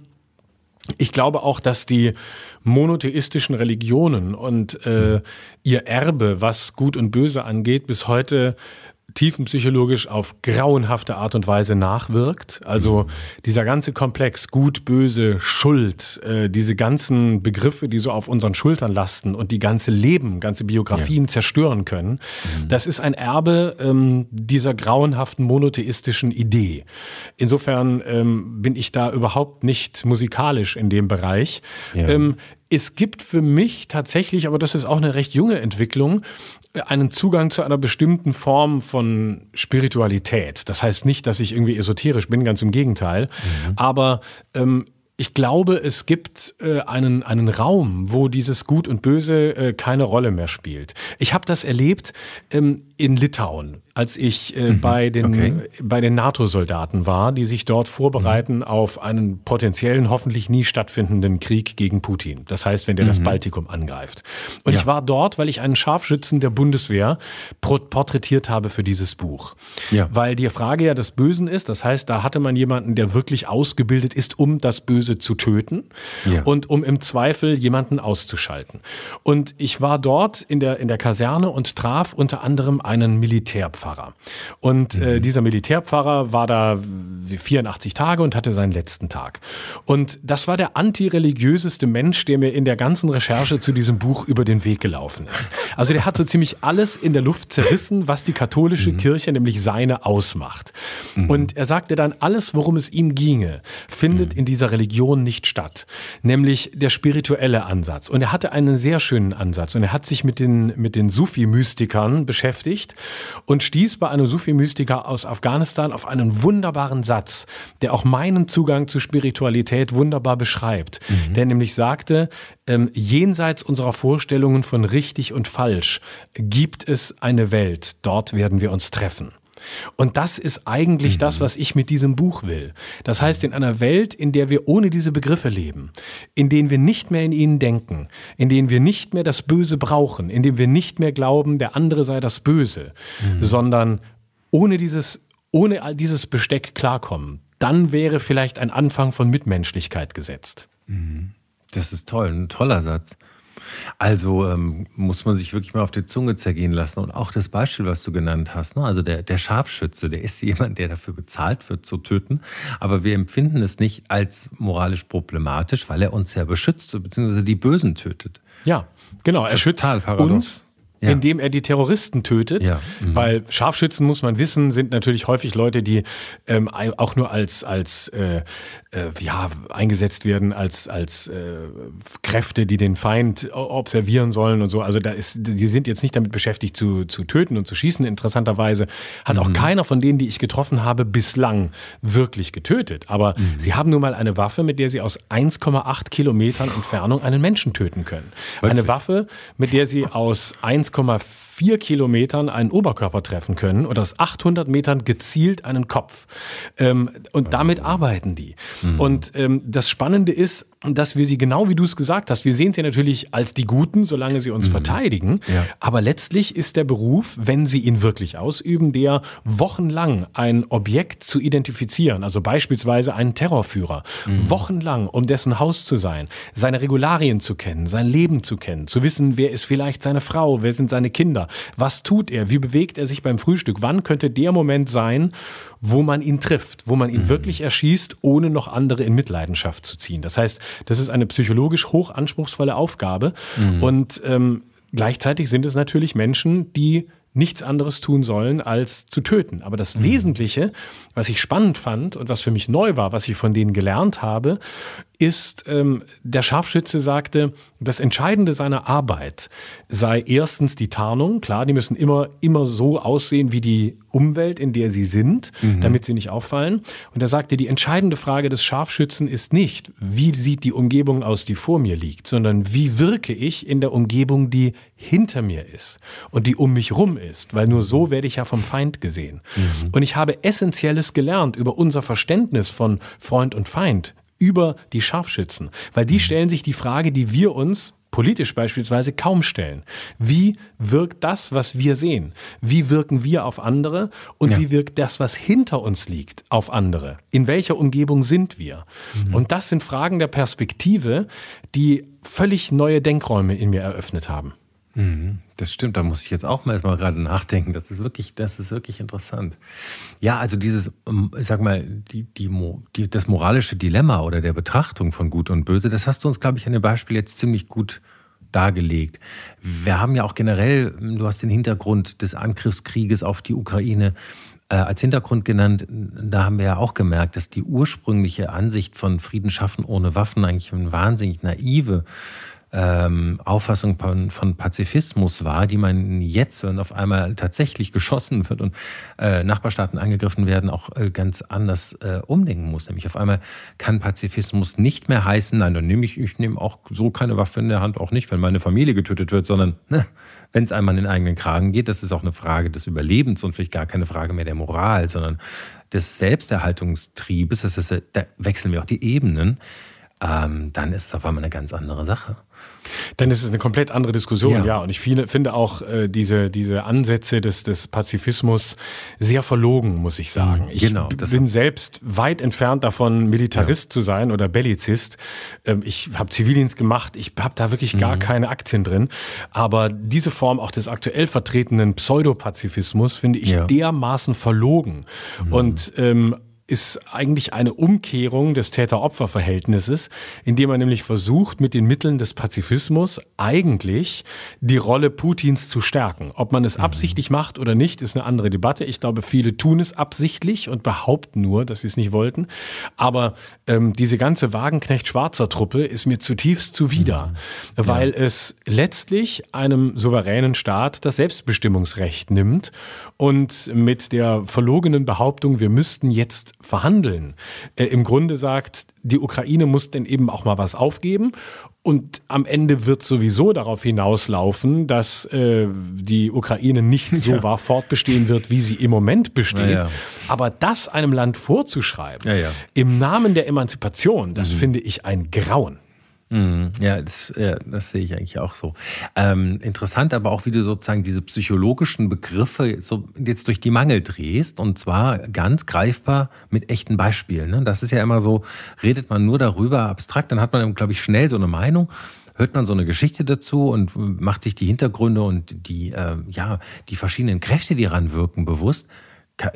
ich glaube auch, dass die monotheistischen Religionen und äh, ihr Erbe, was Gut und Böse angeht, bis heute tiefenpsychologisch auf grauenhafte Art und Weise nachwirkt. Also dieser ganze Komplex Gut, Böse, Schuld, äh, diese ganzen Begriffe, die so auf unseren Schultern lasten und die ganze Leben, ganze Biografien ja. zerstören können, mhm. das ist ein Erbe ähm, dieser grauenhaften monotheistischen Idee. Insofern ähm, bin ich da überhaupt nicht musikalisch in dem Bereich. Ja. Ähm, es gibt für mich tatsächlich, aber das ist auch eine recht junge Entwicklung, einen Zugang zu einer bestimmten Form von Spiritualität. Das heißt nicht, dass ich irgendwie esoterisch bin, ganz im Gegenteil. Mhm. Aber ähm, ich glaube, es gibt äh, einen, einen Raum, wo dieses Gut und Böse äh, keine Rolle mehr spielt. Ich habe das erlebt. Ähm, in Litauen, als ich äh, mhm. bei den, okay. bei den NATO-Soldaten war, die sich dort vorbereiten mhm. auf einen potenziellen, hoffentlich nie stattfindenden Krieg gegen Putin. Das heißt, wenn der mhm. das Baltikum angreift. Und ja. ich war dort, weil ich einen Scharfschützen der Bundeswehr porträtiert habe für dieses Buch. Ja. Weil die Frage ja des Bösen ist, das heißt, da hatte man jemanden, der wirklich ausgebildet ist, um das Böse zu töten ja. und um im Zweifel jemanden auszuschalten. Und ich war dort in der, in der Kaserne und traf unter anderem einen Militärpfarrer. Und äh, mhm. dieser Militärpfarrer war da 84 Tage und hatte seinen letzten Tag. Und das war der antireligiöseste Mensch, der mir in der ganzen Recherche zu diesem Buch über den Weg gelaufen ist. Also der hat so ziemlich alles in der Luft zerrissen, was die katholische mhm. Kirche, nämlich seine, ausmacht. Mhm. Und er sagte dann, alles, worum es ihm ginge, findet mhm. in dieser Religion nicht statt. Nämlich der spirituelle Ansatz. Und er hatte einen sehr schönen Ansatz. Und er hat sich mit den, mit den Sufi-Mystikern beschäftigt und stieß bei einem Sufi-Mystiker aus Afghanistan auf einen wunderbaren Satz, der auch meinen Zugang zu Spiritualität wunderbar beschreibt. Mhm. Der nämlich sagte, ähm, jenseits unserer Vorstellungen von richtig und falsch gibt es eine Welt, dort werden wir uns treffen. Und das ist eigentlich mhm. das, was ich mit diesem Buch will. Das heißt, in einer Welt, in der wir ohne diese Begriffe leben, in denen wir nicht mehr in ihnen denken, in denen wir nicht mehr das Böse brauchen, in denen wir nicht mehr glauben, der andere sei das Böse, mhm. sondern ohne dieses, ohne all dieses Besteck klarkommen, dann wäre vielleicht ein Anfang von Mitmenschlichkeit gesetzt. Mhm. Das ist toll, ein toller Satz. Also ähm, muss man sich wirklich mal auf die Zunge zergehen lassen. Und auch das Beispiel, was du genannt hast, ne? also der, der Scharfschütze, der ist jemand, der dafür bezahlt wird zu töten. Aber wir empfinden es nicht als moralisch problematisch, weil er uns ja beschützt, beziehungsweise die Bösen tötet. Ja, genau. Er schützt uns ja. indem er die Terroristen tötet. Ja. Mhm. Weil Scharfschützen, muss man wissen, sind natürlich häufig Leute, die ähm, auch nur als, als äh, äh, ja, eingesetzt werden, als, als äh, Kräfte, die den Feind observieren sollen und so. Also da ist, sie sind jetzt nicht damit beschäftigt zu, zu töten und zu schießen. Interessanterweise hat mhm. auch keiner von denen, die ich getroffen habe, bislang wirklich getötet. Aber mhm. sie haben nun mal eine Waffe, mit der sie aus 1,8 Kilometern Entfernung einen Menschen töten können. Wirklich? Eine Waffe, mit der sie aus 1 1,4 Kilometern einen Oberkörper treffen können oder aus 800 Metern gezielt einen Kopf. Ähm, und damit arbeiten die. Mhm. Und ähm, das Spannende ist, dass wir sie genau wie du es gesagt hast, wir sehen sie natürlich als die Guten, solange sie uns mhm. verteidigen. Ja. Aber letztlich ist der Beruf, wenn sie ihn wirklich ausüben, der wochenlang ein Objekt zu identifizieren, also beispielsweise einen Terrorführer, mhm. wochenlang um dessen Haus zu sein, seine Regularien zu kennen, sein Leben zu kennen, zu wissen, wer ist vielleicht seine Frau, wer sind seine Kinder, was tut er, wie bewegt er sich beim Frühstück, wann könnte der Moment sein, wo man ihn trifft, wo man ihn mhm. wirklich erschießt, ohne noch andere in Mitleidenschaft zu ziehen. Das heißt, das ist eine psychologisch hoch anspruchsvolle Aufgabe. Mhm. Und ähm, gleichzeitig sind es natürlich Menschen, die nichts anderes tun sollen, als zu töten. Aber das mhm. Wesentliche, was ich spannend fand und was für mich neu war, was ich von denen gelernt habe, ist, ähm, der Scharfschütze sagte, das Entscheidende seiner Arbeit sei erstens die Tarnung. Klar, die müssen immer, immer so aussehen wie die Umwelt, in der sie sind, mhm. damit sie nicht auffallen. Und er sagte, die entscheidende Frage des Scharfschützen ist nicht, wie sieht die Umgebung aus, die vor mir liegt, sondern wie wirke ich in der Umgebung, die hinter mir ist und die um mich rum ist, weil nur so werde ich ja vom Feind gesehen. Mhm. Und ich habe Essentielles gelernt über unser Verständnis von Freund und Feind über die Scharfschützen, weil die mhm. stellen sich die Frage, die wir uns politisch beispielsweise kaum stellen. Wie wirkt das, was wir sehen? Wie wirken wir auf andere? Und ja. wie wirkt das, was hinter uns liegt, auf andere? In welcher Umgebung sind wir? Mhm. Und das sind Fragen der Perspektive, die völlig neue Denkräume in mir eröffnet haben. Mhm. Das stimmt, da muss ich jetzt auch mal, mal gerade nachdenken. Das ist wirklich, das ist wirklich interessant. Ja, also dieses, ähm, ich sag mal, die, die, die, das moralische Dilemma oder der Betrachtung von Gut und Böse, das hast du uns, glaube ich, an dem Beispiel jetzt ziemlich gut dargelegt. Wir haben ja auch generell, du hast den Hintergrund des Angriffskrieges auf die Ukraine äh, als Hintergrund genannt. Da haben wir ja auch gemerkt, dass die ursprüngliche Ansicht von Frieden schaffen ohne Waffen eigentlich eine wahnsinnig naive ähm, Auffassung von, von, Pazifismus war, die man jetzt, wenn auf einmal tatsächlich geschossen wird und äh, Nachbarstaaten angegriffen werden, auch äh, ganz anders äh, umdenken muss. Nämlich auf einmal kann Pazifismus nicht mehr heißen, nein, dann nehme ich, ich nehme auch so keine Waffe in der Hand, auch nicht, wenn meine Familie getötet wird, sondern ne, wenn es einmal in den eigenen Kragen geht, das ist auch eine Frage des Überlebens und vielleicht gar keine Frage mehr der Moral, sondern des Selbsterhaltungstriebes, das ist, da wechseln wir auch die Ebenen, ähm, dann ist es auf einmal eine ganz andere Sache. Dann ist es eine komplett andere Diskussion, ja. ja. Und ich finde, finde auch äh, diese, diese Ansätze des, des Pazifismus sehr verlogen, muss ich sagen. Mhm, genau, ich bin selbst weit entfernt davon, Militarist ja. zu sein oder Bellizist. Ähm, ich habe Zivildienst gemacht, ich habe da wirklich gar mhm. keine Aktien drin. Aber diese Form auch des aktuell vertretenen Pseudopazifismus finde ich ja. dermaßen verlogen. Mhm. Und ähm, ist eigentlich eine Umkehrung des Täter-Opfer-Verhältnisses, indem man nämlich versucht, mit den Mitteln des Pazifismus eigentlich die Rolle Putins zu stärken. Ob man es mhm. absichtlich macht oder nicht, ist eine andere Debatte. Ich glaube, viele tun es absichtlich und behaupten nur, dass sie es nicht wollten. Aber ähm, diese ganze Wagenknecht-Schwarzer-Truppe ist mir zutiefst zuwider, mhm. weil ja. es letztlich einem souveränen Staat das Selbstbestimmungsrecht nimmt und mit der verlogenen Behauptung, wir müssten jetzt verhandeln, äh, im Grunde sagt, die Ukraine muss denn eben auch mal was aufgeben. Und am Ende wird sowieso darauf hinauslaufen, dass äh, die Ukraine nicht so ja. fortbestehen wird, wie sie im Moment besteht. Ja, ja. Aber das einem Land vorzuschreiben, im Namen der Emanzipation, das mhm. finde ich ein Grauen. Mhm. Ja, das, ja, das sehe ich eigentlich auch so. Ähm, interessant aber auch, wie du sozusagen diese psychologischen Begriffe so jetzt durch die Mangel drehst und zwar ganz greifbar mit echten Beispielen. Ne? Das ist ja immer so, redet man nur darüber abstrakt, dann hat man, glaube ich, schnell so eine Meinung hört man so eine Geschichte dazu und macht sich die Hintergründe und die, äh, ja, die verschiedenen Kräfte, die daran wirken, bewusst,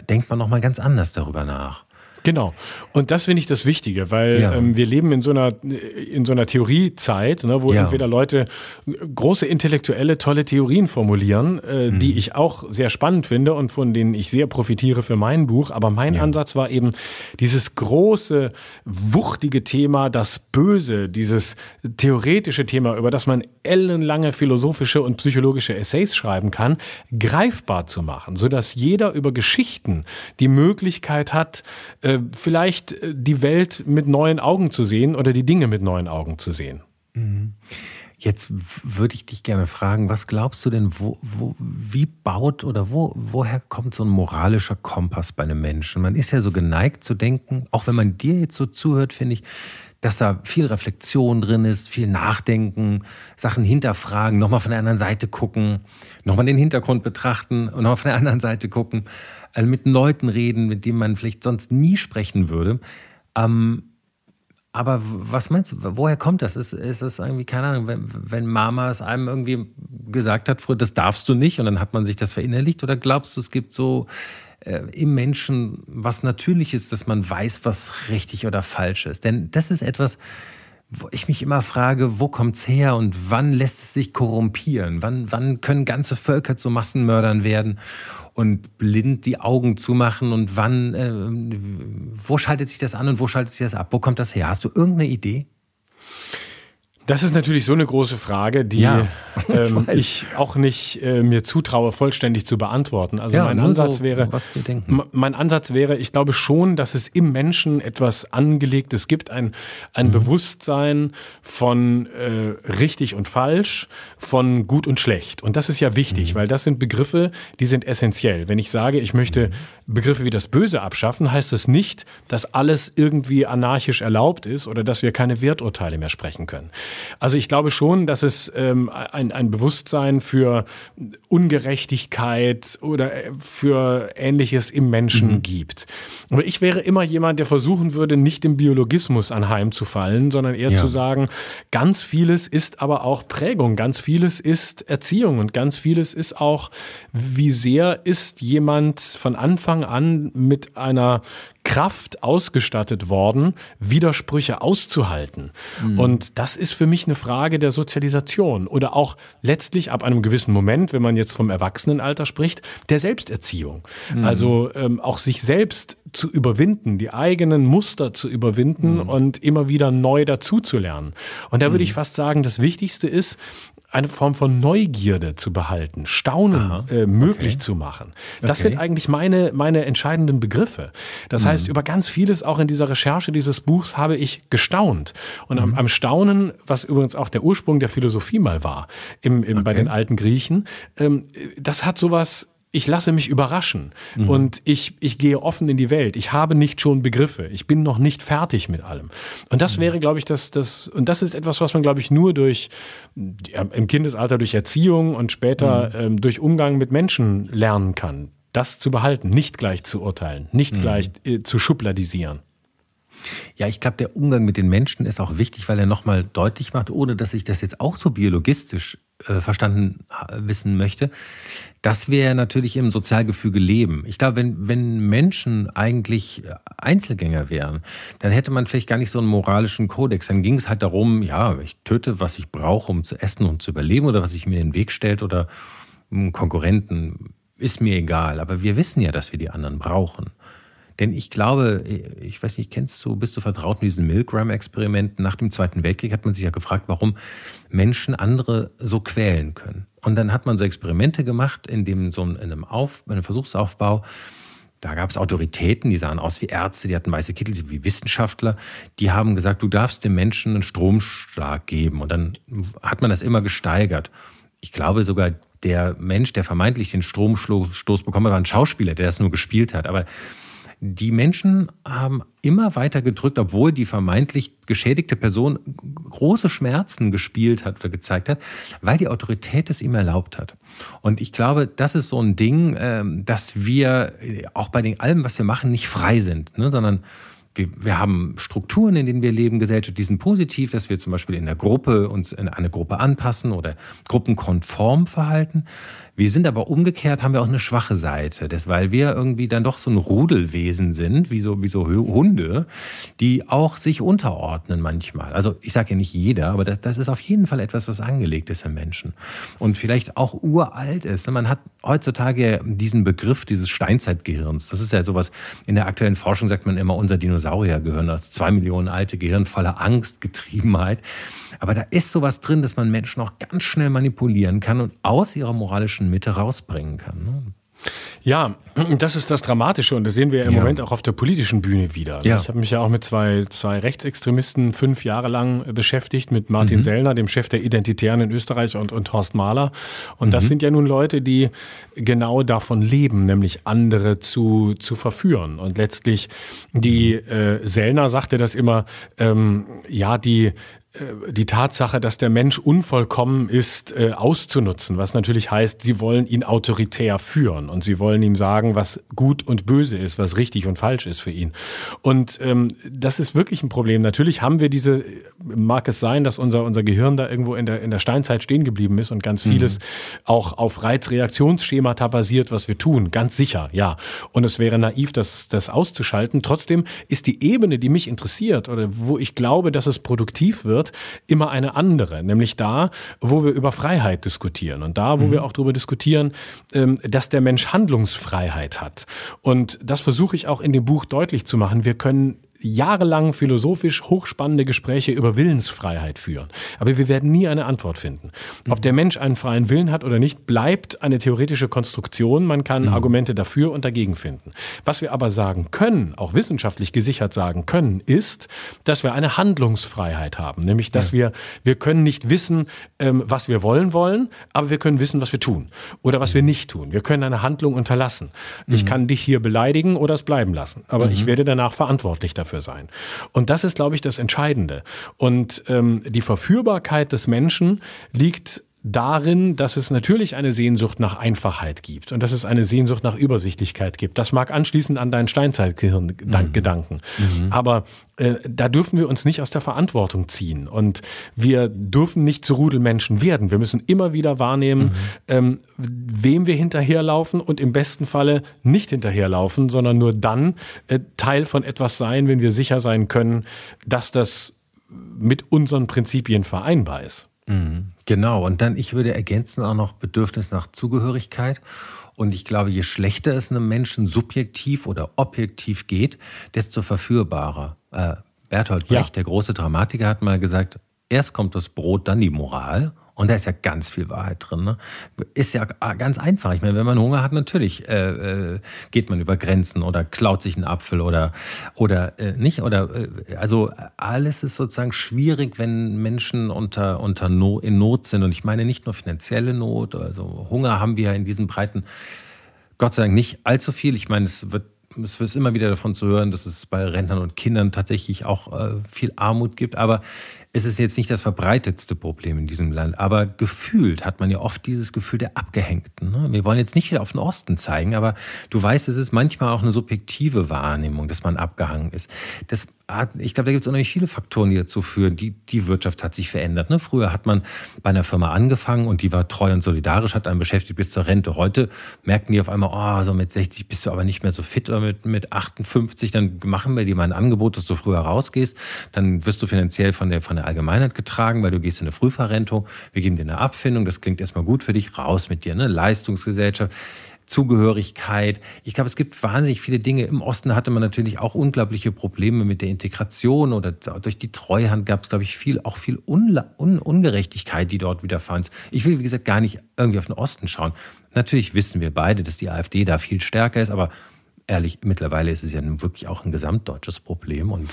denkt man nochmal ganz anders darüber nach. Genau. Und das finde ich das Wichtige, weil ja. ähm, wir leben in so einer, in so einer Theoriezeit, ne, wo ja. entweder Leute große intellektuelle, tolle Theorien formulieren, äh, mhm. die ich auch sehr spannend finde und von denen ich sehr profitiere für mein Buch. Aber mein ja. Ansatz war eben dieses große, wuchtige Thema, das Böse, dieses theoretische Thema, über das man ellenlange philosophische und psychologische Essays schreiben kann, greifbar zu machen, sodass jeder über Geschichten die Möglichkeit hat, äh, äh, vielleicht äh, die Welt mit neuen Augen zu sehen oder die Dinge mit neuen Augen zu sehen. Mhm. Jetzt würde ich dich gerne fragen, was glaubst du denn, wo, wo, wie baut oder wo, woher kommt so ein moralischer Kompass bei einem Menschen? Man ist ja so geneigt zu denken, auch wenn man dir jetzt so zuhört, finde ich, dass da viel Reflexion drin ist, viel Nachdenken, Sachen hinterfragen, nochmal von der anderen Seite gucken, nochmal den Hintergrund betrachten und nochmal von der anderen Seite gucken also mit Leuten reden, mit denen man vielleicht sonst nie sprechen würde. Ähm, aber was meinst du, woher kommt das? Ist, ist das irgendwie, keine Ahnung, wenn, wenn Mama es einem irgendwie gesagt hat, früher, das darfst du nicht und dann hat man sich das verinnerlicht? Oder glaubst du, es gibt so äh, im Menschen was Natürliches, dass man weiß, was richtig oder falsch ist? Denn das ist etwas, wo ich mich immer frage, wo kommt's her und wann lässt es sich korrumpieren? Wann, wann können ganze Völker zu Massenmördern werden? und blind die Augen zumachen und wann, äh, wo schaltet sich das an und wo schaltet sich das ab? Wo kommt das her? Hast du irgendeine Idee? Das ist natürlich so eine große Frage, die ja, ähm, ich auch nicht äh, mir zutraue, vollständig zu beantworten. Also ja, mein Ansatz so, wäre, mein Ansatz wäre, ich glaube schon, dass es im Menschen etwas Angelegtes gibt, ein, ein mhm. Bewusstsein von äh, richtig und falsch, von gut und schlecht. Und das ist ja wichtig, mhm. weil das sind Begriffe, die sind essentiell. Wenn ich sage, ich möchte mhm. Begriffe wie das Böse abschaffen, heißt das nicht, dass alles irgendwie anarchisch erlaubt ist oder dass wir keine Werturteile mehr sprechen können. Also ich glaube schon, dass es ähm, ein, ein Bewusstsein für Ungerechtigkeit oder äh, für Ähnliches im Menschen mhm. gibt. Aber ich wäre immer jemand, der versuchen würde, nicht dem Biologismus anheimzufallen, sondern eher ja. zu sagen, ganz vieles ist aber auch Prägung, ganz vieles ist Erziehung und ganz vieles ist auch, wie sehr ist jemand von Anfang an mit einer Kraft ausgestattet worden, Widersprüche auszuhalten. Mhm. Und das ist für mich eine Frage der Sozialisation oder auch letztlich ab einem gewissen Moment, wenn man jetzt vom Erwachsenenalter spricht, der Selbsterziehung. Mhm. Also ähm, auch sich selbst zu überwinden, die eigenen Muster zu überwinden mhm. und immer wieder neu dazuzulernen. Und da würde ich mhm. fast sagen, das Wichtigste ist, eine Form von Neugierde zu behalten, Staunen äh, möglich okay. zu machen. Das okay. sind eigentlich meine, meine entscheidenden Begriffe. Das mhm. heißt, über ganz vieles auch in dieser Recherche dieses Buchs habe ich gestaunt. Und mhm. am, am, Staunen, was übrigens auch der Ursprung der Philosophie mal war, im, im, okay. bei den alten Griechen, ähm, das hat sowas ich lasse mich überraschen mhm. und ich, ich gehe offen in die Welt. Ich habe nicht schon Begriffe. Ich bin noch nicht fertig mit allem. Und das mhm. wäre, glaube ich, das, das, und das ist etwas, was man, glaube ich, nur durch, im Kindesalter durch Erziehung und später mhm. ähm, durch Umgang mit Menschen lernen kann. Das zu behalten, nicht gleich zu urteilen, nicht mhm. gleich äh, zu schubladisieren. Ja, ich glaube, der Umgang mit den Menschen ist auch wichtig, weil er nochmal deutlich macht, ohne dass ich das jetzt auch so biologistisch äh, verstanden wissen möchte, dass wir natürlich im Sozialgefüge leben. Ich glaube, wenn, wenn Menschen eigentlich äh, Einzelgänger wären, dann hätte man vielleicht gar nicht so einen moralischen Kodex. Dann ging es halt darum, ja, ich töte, was ich brauche, um zu essen und zu überleben oder was sich mir in den Weg stellt oder Konkurrenten, ist mir egal. Aber wir wissen ja, dass wir die anderen brauchen. Denn ich glaube, ich weiß nicht, kennst du, bist du vertraut mit diesen Milgram-Experimenten? Nach dem Zweiten Weltkrieg hat man sich ja gefragt, warum Menschen andere so quälen können. Und dann hat man so Experimente gemacht, in dem so in einem, Auf, in einem Versuchsaufbau, da gab es Autoritäten, die sahen aus wie Ärzte, die hatten weiße Kittel, wie Wissenschaftler. Die haben gesagt, du darfst dem Menschen einen Stromschlag geben. Und dann hat man das immer gesteigert. Ich glaube sogar, der Mensch, der vermeintlich den Stromstoß bekommen hat, war ein Schauspieler, der das nur gespielt hat. Aber die Menschen haben immer weiter gedrückt, obwohl die vermeintlich geschädigte Person große Schmerzen gespielt hat oder gezeigt hat, weil die Autorität es ihm erlaubt hat. Und ich glaube, das ist so ein Ding, ähm, dass wir auch bei den allem, was wir machen, nicht frei sind, ne, sondern wir, wir haben Strukturen, in denen wir leben, Gesellschaft, die sind positiv, dass wir zum Beispiel in der Gruppe uns in eine Gruppe anpassen oder gruppenkonform verhalten. Wir sind aber umgekehrt, haben wir auch eine schwache Seite, das, weil wir irgendwie dann doch so ein Rudelwesen sind, wie so, wie so Hunde, die auch sich unterordnen manchmal. Also ich sage ja nicht jeder, aber das, das ist auf jeden Fall etwas, was angelegt ist im Menschen und vielleicht auch uralt ist. Man hat heutzutage diesen Begriff dieses Steinzeitgehirns. Das ist ja sowas, in der aktuellen Forschung sagt man immer, unser Dinosauriergehirn, das zwei Millionen alte Gehirn voller Angstgetriebenheit. Aber da ist sowas drin, dass man Menschen auch ganz schnell manipulieren kann und aus ihrer moralischen Mitte rausbringen kann. Ne? Ja, das ist das Dramatische und das sehen wir ja im ja. Moment auch auf der politischen Bühne wieder. Ja. Ich habe mich ja auch mit zwei, zwei Rechtsextremisten fünf Jahre lang beschäftigt, mit Martin mhm. Sellner, dem Chef der Identitären in Österreich und, und Horst Mahler. Und mhm. das sind ja nun Leute, die genau davon leben, nämlich andere zu, zu verführen. Und letztlich die äh, Sellner sagte das immer, ähm, ja, die äh, die Tatsache, dass der Mensch unvollkommen ist, äh, auszunutzen, was natürlich heißt, sie wollen ihn autoritär führen und sie wollen ihm sagen, was gut und böse ist, was richtig und falsch ist für ihn. Und ähm, das ist wirklich ein Problem. Natürlich haben wir diese, mag es sein, dass unser, unser Gehirn da irgendwo in der, in der Steinzeit stehen geblieben ist und ganz vieles mhm. auch auf Reizreaktionsschemata basiert, was wir tun. Ganz sicher, ja. Und es wäre naiv, das, das auszuschalten. Trotzdem ist die Ebene, die mich interessiert oder wo ich glaube, dass es produktiv wird, wird, immer eine andere, nämlich da, wo wir über Freiheit diskutieren und da, wo mhm. wir auch darüber diskutieren, ähm, dass der Mensch Handlungsfreiheit hat. Und das versuche ich auch in dem Buch deutlich zu machen. Wir können jahrelang philosophisch hochspannende Gespräche über Willensfreiheit führen. Aber wir werden nie eine Antwort finden. Ob der Mensch einen freien Willen hat oder nicht, bleibt eine theoretische Konstruktion. Man kann mhm. Argumente dafür und dagegen finden. Was wir aber sagen können, auch wissenschaftlich gesichert sagen können, ist, dass wir eine Handlungsfreiheit haben. Nämlich, dass ja. wir, wir können nicht wissen, ähm, was wir wollen wollen, aber wir können wissen, was wir tun oder was wir nicht tun. Wir können eine Handlung unterlassen. Mhm. Ich kann dich hier beleidigen oder es bleiben lassen, aber mhm. ich werde danach verantwortlich dafür dafür sein. Und das ist, glaube ich, das Entscheidende. Und ähm, die Verführbarkeit des Menschen liegt darin, dass es natürlich eine Sehnsucht nach Einfachheit gibt und dass es eine Sehnsucht nach Übersichtlichkeit gibt. Das mag anschließen an deinen Steinzeitgedanken. Mhm. Aber äh, da dürfen wir uns nicht aus der Verantwortung ziehen und wir dürfen nicht zu Rudelmenschen werden. Wir müssen immer wieder wahrnehmen, mhm. ähm, wem wir hinterherlaufen und im besten Falle nicht hinterherlaufen, sondern nur dann äh, Teil von etwas sein, wenn wir sicher sein können, dass das mit unseren Prinzipien vereinbar ist. Mhm. Genau, und dann, ich würde ergänzen auch noch Bedürfnis nach Zugehörigkeit. Und ich glaube, je schlechter es einem Menschen subjektiv oder objektiv geht, desto verführbarer. Äh, Bertolt Brecht, ja. der große Dramatiker, hat mal gesagt, erst kommt das Brot, dann die Moral. Und da ist ja ganz viel Wahrheit drin. Ne? Ist ja ganz einfach. Ich meine, wenn man Hunger hat, natürlich äh, äh, geht man über Grenzen oder klaut sich einen Apfel oder, oder äh, nicht. Oder äh, also alles ist sozusagen schwierig, wenn Menschen unter, unter no, in Not sind. Und ich meine nicht nur finanzielle Not, also Hunger haben wir ja in diesen Breiten Gott sei Dank nicht allzu viel. Ich meine, es wird es ist immer wieder davon zu hören, dass es bei Rentnern und Kindern tatsächlich auch äh, viel Armut gibt. Aber es ist jetzt nicht das verbreitetste Problem in diesem Land, aber gefühlt hat man ja oft dieses Gefühl der Abgehängten. Ne? Wir wollen jetzt nicht wieder auf den Osten zeigen, aber du weißt, es ist manchmal auch eine subjektive Wahrnehmung, dass man abgehangen ist. Das ich glaube, da gibt es unheimlich viele Faktoren, die dazu führen. Die, die Wirtschaft hat sich verändert. Ne? Früher hat man bei einer Firma angefangen und die war treu und solidarisch, hat einen beschäftigt bis zur Rente. Heute merken die auf einmal, oh, so mit 60 bist du aber nicht mehr so fit oder mit, mit 58, dann machen wir dir mal ein Angebot, dass du früher rausgehst. Dann wirst du finanziell von der, von der Allgemeinheit getragen, weil du gehst in eine Frühverrentung. Wir geben dir eine Abfindung, das klingt erstmal gut für dich, raus mit dir, ne? Leistungsgesellschaft. Zugehörigkeit. Ich glaube, es gibt wahnsinnig viele Dinge. Im Osten hatte man natürlich auch unglaubliche Probleme mit der Integration oder durch die Treuhand gab es, glaube ich, viel, auch viel Unla Un Ungerechtigkeit, die dort widerfahren. Ich will, wie gesagt, gar nicht irgendwie auf den Osten schauen. Natürlich wissen wir beide, dass die AfD da viel stärker ist, aber ehrlich, mittlerweile ist es ja nun wirklich auch ein gesamtdeutsches Problem und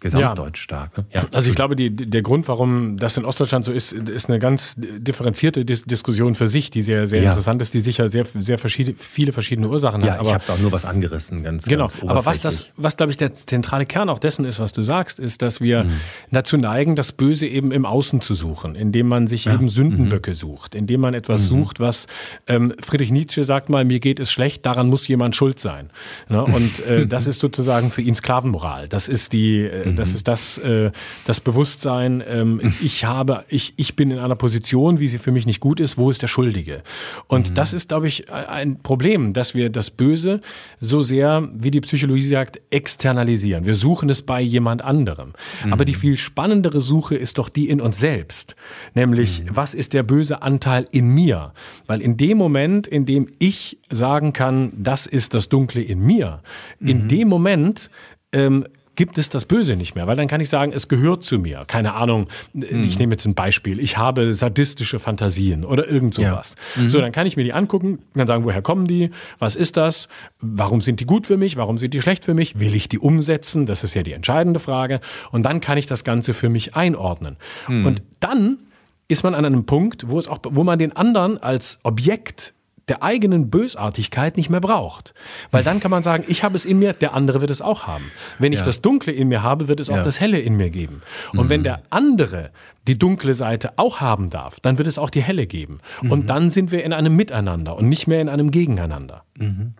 gesamtdeutsch stark. Ne? Ja. Also ich glaube, die, der Grund, warum das in Ostdeutschland so ist, ist eine ganz differenzierte Dis Diskussion für sich, die sehr, sehr ja. interessant ist, die sicher sehr, sehr verschiedene, viele verschiedene Ursachen ja, hat. Aber, ich habe auch nur was angerissen, ganz Genau, ganz aber was das, was glaube ich der zentrale Kern auch dessen ist, was du sagst, ist, dass wir mhm. dazu neigen, das Böse eben im Außen zu suchen, indem man sich ja. eben Sündenböcke mhm. sucht, indem man etwas mhm. sucht, was ähm, Friedrich Nietzsche sagt mal, mir geht es schlecht, daran muss jemand schuld sein. Ne? Und äh, das ist sozusagen für ihn Sklavenmoral. Das ist die äh, Mhm. Das ist das, äh, das Bewusstsein, ähm, ich habe, ich, ich bin in einer Position, wie sie für mich nicht gut ist, wo ist der Schuldige? Und mhm. das ist, glaube ich, ein Problem, dass wir das Böse so sehr, wie die Psychologie sagt, externalisieren. Wir suchen es bei jemand anderem. Mhm. Aber die viel spannendere Suche ist doch die in uns selbst. Nämlich, mhm. was ist der böse Anteil in mir? Weil in dem Moment, in dem ich sagen kann, das ist das Dunkle in mir, in mhm. dem Moment ähm, gibt es das Böse nicht mehr, weil dann kann ich sagen, es gehört zu mir. Keine Ahnung, mhm. ich nehme jetzt ein Beispiel. Ich habe sadistische Fantasien oder irgend sowas. Ja. Mhm. So, dann kann ich mir die angucken, dann sagen, woher kommen die? Was ist das? Warum sind die gut für mich? Warum sind die schlecht für mich? Will ich die umsetzen? Das ist ja die entscheidende Frage. Und dann kann ich das Ganze für mich einordnen. Mhm. Und dann ist man an einem Punkt, wo es auch, wo man den anderen als Objekt der eigenen Bösartigkeit nicht mehr braucht. Weil dann kann man sagen, ich habe es in mir, der andere wird es auch haben. Wenn ich ja. das Dunkle in mir habe, wird es auch ja. das Helle in mir geben. Und mhm. wenn der andere die dunkle Seite auch haben darf, dann wird es auch die helle geben. Mhm. Und dann sind wir in einem Miteinander und nicht mehr in einem Gegeneinander. Mhm.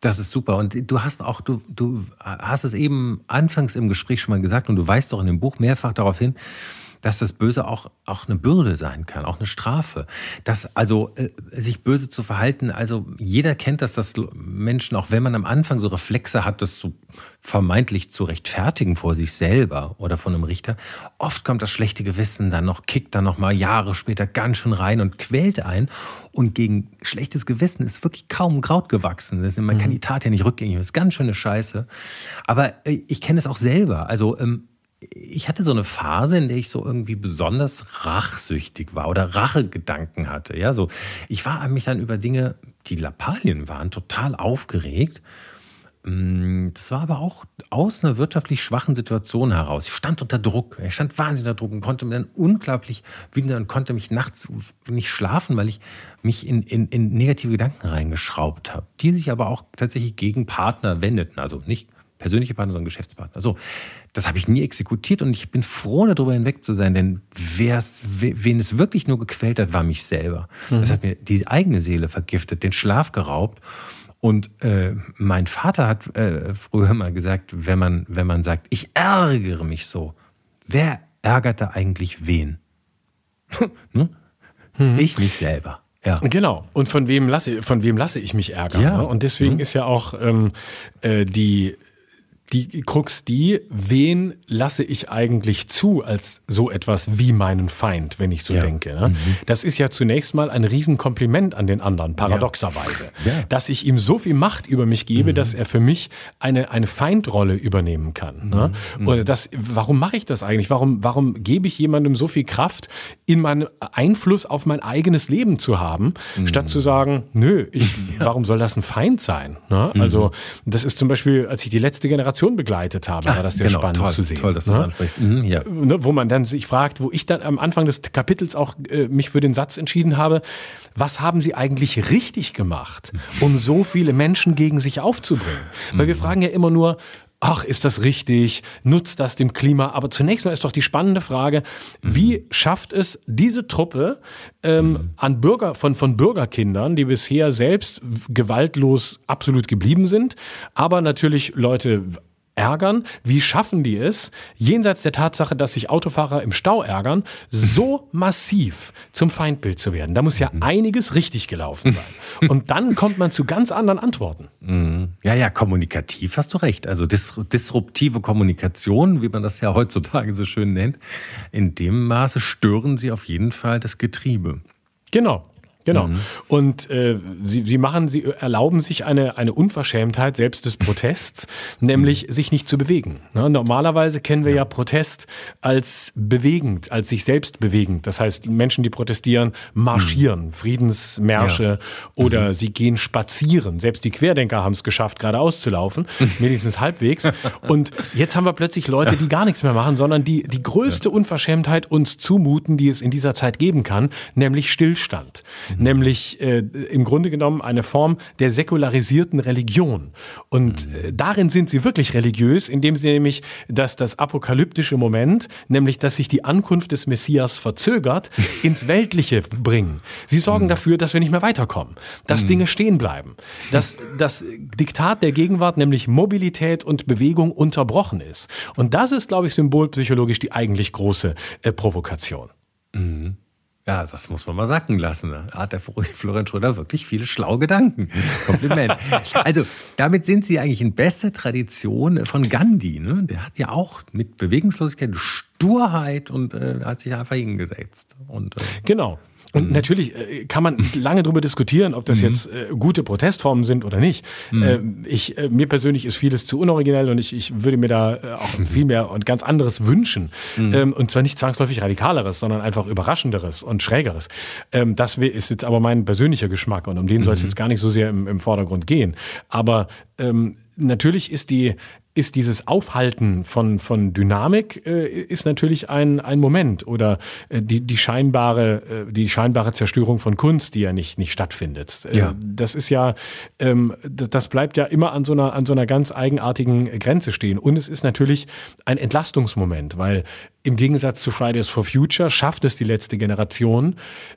Das ist super. Und du hast auch, du, du hast es eben anfangs im Gespräch schon mal gesagt und du weißt doch in dem Buch mehrfach darauf hin, dass das Böse auch, auch eine Bürde sein kann, auch eine Strafe. Dass also äh, sich böse zu verhalten, also jeder kennt das, dass Menschen, auch wenn man am Anfang so Reflexe hat, das so vermeintlich zu rechtfertigen vor sich selber oder von einem Richter, oft kommt das schlechte Gewissen dann noch, kickt dann noch mal Jahre später ganz schön rein und quält ein. Und gegen schlechtes Gewissen ist wirklich kaum Kraut gewachsen. Man kann mhm. die Tat ja nicht rückgängig, das ist ganz schöne Scheiße. Aber äh, ich kenne es auch selber. Also ähm, ich hatte so eine Phase, in der ich so irgendwie besonders rachsüchtig war oder Rachegedanken hatte. Ja, so ich war mich dann über Dinge, die Lappalien waren, total aufgeregt. Mm, das war aber auch aus einer wirtschaftlich schwachen Situation heraus. Ich stand unter Druck. Ich stand wahnsinnig unter Druck und konnte mir dann unglaublich wütend und konnte mich nachts nicht schlafen, weil ich mich in, in, in negative Gedanken reingeschraubt habe, die sich aber auch tatsächlich gegen Partner wendeten. Also nicht persönliche Partner, sondern Geschäftspartner. So, das habe ich nie exekutiert und ich bin froh, darüber hinweg zu sein, denn wen es wirklich nur gequält hat, war mich selber. Mhm. Das hat mir die eigene Seele vergiftet, den Schlaf geraubt. Und äh, mein Vater hat äh, früher mal gesagt, wenn man, wenn man sagt, ich ärgere mich so, wer ärgert da eigentlich wen? ne? mhm. Ich mich selber. Ja. Genau. Und von wem lasse, von wem lasse ich mich ärgern? Ja. Ne? Und deswegen mhm. ist ja auch ähm, äh, die die Krux die, wen lasse ich eigentlich zu als so etwas wie meinen Feind, wenn ich so ja. denke. Ne? Mhm. Das ist ja zunächst mal ein Riesenkompliment an den anderen, paradoxerweise. Ja. Ja. Dass ich ihm so viel Macht über mich gebe, mhm. dass er für mich eine, eine Feindrolle übernehmen kann. Ne? Mhm. Oder das, warum mache ich das eigentlich? Warum, warum gebe ich jemandem so viel Kraft, in meinen Einfluss auf mein eigenes Leben zu haben, mhm. statt zu sagen, nö, ich, warum soll das ein Feind sein? Ne? Also, mhm. das ist zum Beispiel, als ich die letzte Generation Generation begleitet habe, war das sehr genau, spannend toll, zu sehen. Toll, dass du ne? das ansprichst. Mhm, ja. Ne, wo man dann sich fragt, wo ich dann am Anfang des Kapitels auch äh, mich für den Satz entschieden habe, was haben sie eigentlich richtig gemacht, um so viele Menschen gegen sich aufzubringen? Weil wir mhm. fragen ja immer nur, ach, ist das richtig? Nutzt das dem Klima? Aber zunächst mal ist doch die spannende Frage, wie schafft es diese Truppe ähm, an Bürger, von, von Bürgerkindern, die bisher selbst gewaltlos absolut geblieben sind, aber natürlich Leute ärgern. Wie schaffen die es, jenseits der Tatsache, dass sich Autofahrer im Stau ärgern, so massiv zum Feindbild zu werden? Da muss ja mhm. einiges richtig gelaufen sein. Und dann kommt man zu ganz anderen Antworten. Mhm. Ja, ja, kommunikativ hast du recht. Also dis disruptive Kommunikation, wie man das ja heutzutage so schön nennt, in dem Maße stören sie auf jeden Fall das Getriebe. Genau. Genau. Mhm. Und äh, sie, sie machen, sie erlauben sich eine, eine Unverschämtheit selbst des Protests, nämlich mhm. sich nicht zu bewegen. Ne? Normalerweise kennen wir ja. ja. Protest als bewegend, als sich selbst bewegend. Das heißt, Menschen, die protestieren, marschieren, mhm. Friedensmärsche ja. oder mhm. sie gehen spazieren. Selbst die Querdenker haben es geschafft, geradeaus zu laufen, wenigstens halbwegs. Und jetzt haben wir plötzlich Leute, die gar nichts mehr machen, sondern die die größte Unverschämtheit uns zumuten, die es in dieser Zeit geben kann, nämlich Stillstand nämlich äh, im Grunde genommen eine Form der säkularisierten Religion. Und äh, darin sind sie wirklich religiös, indem sie nämlich dass das apokalyptische Moment, nämlich dass sich die Ankunft des Messias verzögert, ins Weltliche bringen. Sie sorgen mhm. dafür, dass wir nicht mehr weiterkommen, dass mhm. Dinge stehen bleiben, dass das Diktat der Gegenwart, nämlich Mobilität und Bewegung, unterbrochen ist. Und das ist, glaube ich, symbolpsychologisch die eigentlich große äh, Provokation. Mhm. Ja, das muss man mal sacken lassen. Da hat der Florian Schröder wirklich viele schlaue Gedanken. Kompliment. also, damit sind sie eigentlich in bester Tradition von Gandhi. Ne? Der hat ja auch mit Bewegungslosigkeit, Sturheit und äh, hat sich einfach hingesetzt. Und, äh, genau. Und mhm. natürlich äh, kann man lange darüber diskutieren, ob das mhm. jetzt äh, gute Protestformen sind oder nicht. Mhm. Äh, ich, mir persönlich ist vieles zu unoriginell und ich, ich würde mir da äh, auch mhm. viel mehr und ganz anderes wünschen. Mhm. Ähm, und zwar nicht zwangsläufig radikaleres, sondern einfach überraschenderes und schrägeres. Ähm, das ist jetzt aber mein persönlicher Geschmack und um den soll es mhm. jetzt gar nicht so sehr im, im Vordergrund gehen. Aber ähm, natürlich ist die ist dieses Aufhalten von, von Dynamik äh, ist natürlich ein, ein Moment oder äh, die, die, scheinbare, äh, die scheinbare Zerstörung von Kunst, die ja nicht, nicht stattfindet. Äh, ja. Das ist ja, ähm, das bleibt ja immer an so, einer, an so einer ganz eigenartigen Grenze stehen. Und es ist natürlich ein Entlastungsmoment, weil im Gegensatz zu Fridays for Future schafft es die letzte Generation,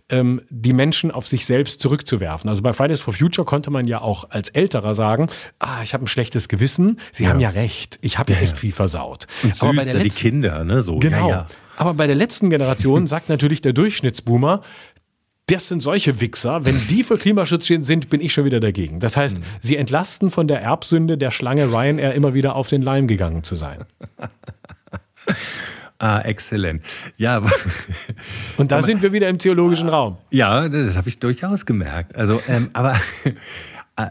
ähm, die Menschen auf sich selbst zurückzuwerfen. Also bei Fridays for Future konnte man ja auch als Älterer sagen, ah, ich habe ein schlechtes Gewissen, Sie ja. haben ja recht, ich habe ja, ja, echt viel versaut. Und Aber bei der letzten, die Kinder, ne? So. Genau. Ja, Aber bei der letzten Generation sagt natürlich der Durchschnittsboomer, das sind solche Wichser. Wenn die für Klimaschutz sind, bin ich schon wieder dagegen. Das heißt, mhm. sie entlasten von der Erbsünde der Schlange Ryanair immer wieder auf den Leim gegangen zu sein. Ah, exzellent. Ja. Und da sind wir wieder im theologischen Raum. Ja, das habe ich durchaus gemerkt. Also, ähm, aber äh,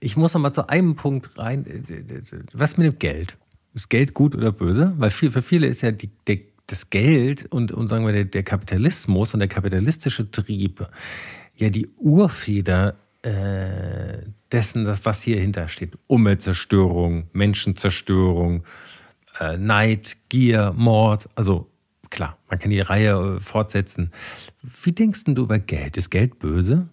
ich muss noch mal zu einem Punkt rein. Was mit dem Geld? Ist Geld gut oder böse? Weil viel, für viele ist ja die, der, das Geld und, und sagen wir der, der, Kapitalismus und der kapitalistische Trieb ja die Urfeder äh, dessen, das, was hier hintersteht. Umweltzerstörung, Menschenzerstörung, äh, Neid, Gier, Mord. Also klar, man kann die Reihe äh, fortsetzen. Wie denkst du über Geld? Ist Geld böse?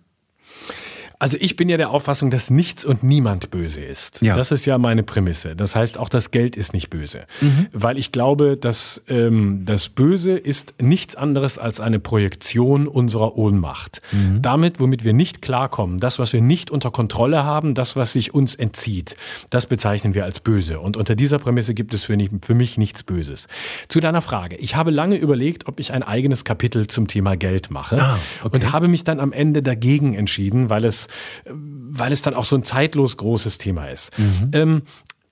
Also ich bin ja der Auffassung, dass nichts und niemand böse ist. Ja. Das ist ja meine Prämisse. Das heißt, auch das Geld ist nicht böse. Mhm. Weil ich glaube, dass ähm, das Böse ist nichts anderes als eine Projektion unserer Ohnmacht. Mhm. Damit, womit wir nicht klarkommen, das, was wir nicht unter Kontrolle haben, das, was sich uns entzieht, das bezeichnen wir als böse. Und unter dieser Prämisse gibt es für, nicht, für mich nichts Böses. Zu deiner Frage. Ich habe lange überlegt, ob ich ein eigenes Kapitel zum Thema Geld mache ah, okay. und habe mich dann am Ende dagegen entschieden, weil es weil es dann auch so ein zeitlos großes Thema ist. Mhm. Ähm,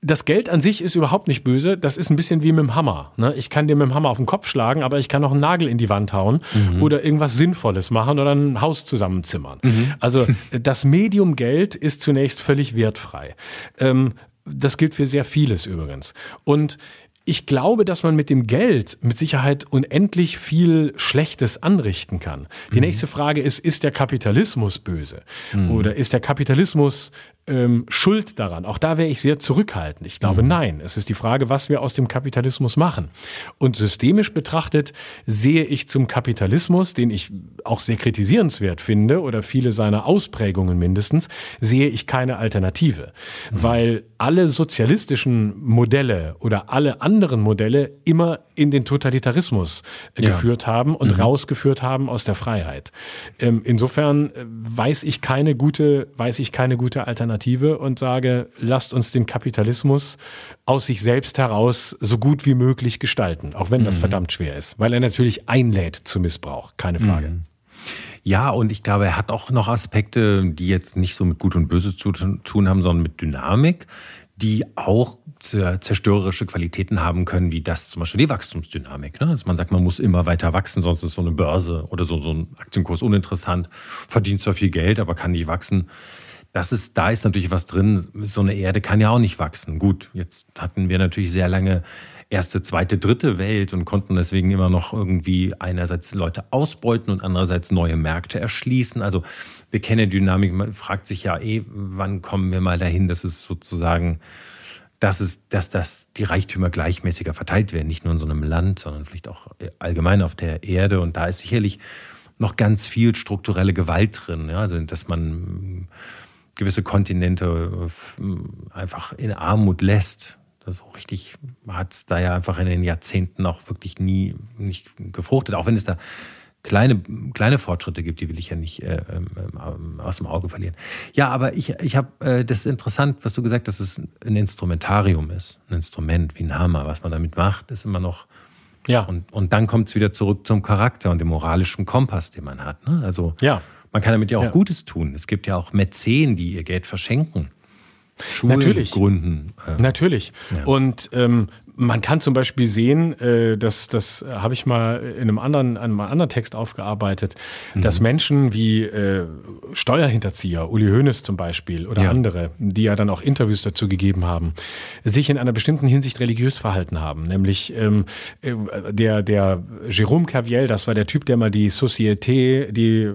das Geld an sich ist überhaupt nicht böse. Das ist ein bisschen wie mit dem Hammer. Ne? Ich kann dir mit dem Hammer auf den Kopf schlagen, aber ich kann auch einen Nagel in die Wand hauen mhm. oder irgendwas Sinnvolles machen oder ein Haus zusammenzimmern. Mhm. Also das Medium Geld ist zunächst völlig wertfrei. Ähm, das gilt für sehr vieles übrigens. Und ich glaube, dass man mit dem Geld mit Sicherheit unendlich viel Schlechtes anrichten kann. Die mhm. nächste Frage ist, ist der Kapitalismus böse? Mhm. Oder ist der Kapitalismus ähm, schuld daran? Auch da wäre ich sehr zurückhaltend. Ich glaube, mhm. nein. Es ist die Frage, was wir aus dem Kapitalismus machen. Und systemisch betrachtet sehe ich zum Kapitalismus, den ich auch sehr kritisierenswert finde, oder viele seiner Ausprägungen mindestens, sehe ich keine Alternative. Mhm. Weil alle sozialistischen Modelle oder alle anderen Modelle immer in den Totalitarismus äh, ja. geführt haben und mhm. rausgeführt haben aus der Freiheit. Ähm, insofern äh, weiß ich keine gute, weiß ich keine gute Alternative und sage, lasst uns den Kapitalismus aus sich selbst heraus so gut wie möglich gestalten, auch wenn das mhm. verdammt schwer ist, weil er natürlich einlädt zu Missbrauch, keine Frage. Mhm. Ja, und ich glaube, er hat auch noch Aspekte, die jetzt nicht so mit Gut und Böse zu tun haben, sondern mit Dynamik, die auch zerstörerische Qualitäten haben können, wie das zum Beispiel die Wachstumsdynamik. Ne? Also man sagt, man muss immer weiter wachsen, sonst ist so eine Börse oder so, so ein Aktienkurs uninteressant, verdient zwar viel Geld, aber kann nicht wachsen. Das ist, da ist natürlich was drin. So eine Erde kann ja auch nicht wachsen. Gut, jetzt hatten wir natürlich sehr lange erste, zweite, dritte Welt und konnten deswegen immer noch irgendwie einerseits Leute ausbeuten und andererseits neue Märkte erschließen. Also wir kennen die Dynamik, man fragt sich ja eh, wann kommen wir mal dahin, dass es sozusagen, dass, es, dass das, die Reichtümer gleichmäßiger verteilt werden, nicht nur in so einem Land, sondern vielleicht auch allgemein auf der Erde. Und da ist sicherlich noch ganz viel strukturelle Gewalt drin, ja? also, dass man gewisse Kontinente einfach in Armut lässt so richtig hat es da ja einfach in den Jahrzehnten auch wirklich nie nicht gefruchtet, auch wenn es da kleine, kleine Fortschritte gibt, die will ich ja nicht äh, äh, aus dem Auge verlieren. Ja, aber ich, ich habe, äh, das ist interessant, was du gesagt hast, dass es ein Instrumentarium ist, ein Instrument wie ein Hammer, was man damit macht, ist immer noch. Ja. Und, und dann kommt es wieder zurück zum Charakter und dem moralischen Kompass, den man hat. Ne? Also ja. Man kann damit ja auch ja. Gutes tun. Es gibt ja auch Mäzen, die ihr Geld verschenken. Schulen Natürlich. gründen. Äh, Natürlich. Ja. Und ähm, man kann zum Beispiel sehen, äh, dass das habe ich mal in einem anderen, einem anderen Text aufgearbeitet, mhm. dass Menschen wie äh, Steuerhinterzieher, Uli Hoeneß zum Beispiel oder ja. andere, die ja dann auch Interviews dazu gegeben haben, sich in einer bestimmten Hinsicht religiös verhalten haben. Nämlich ähm, äh, der, der Jérôme Caviel, das war der Typ, der mal die Société, die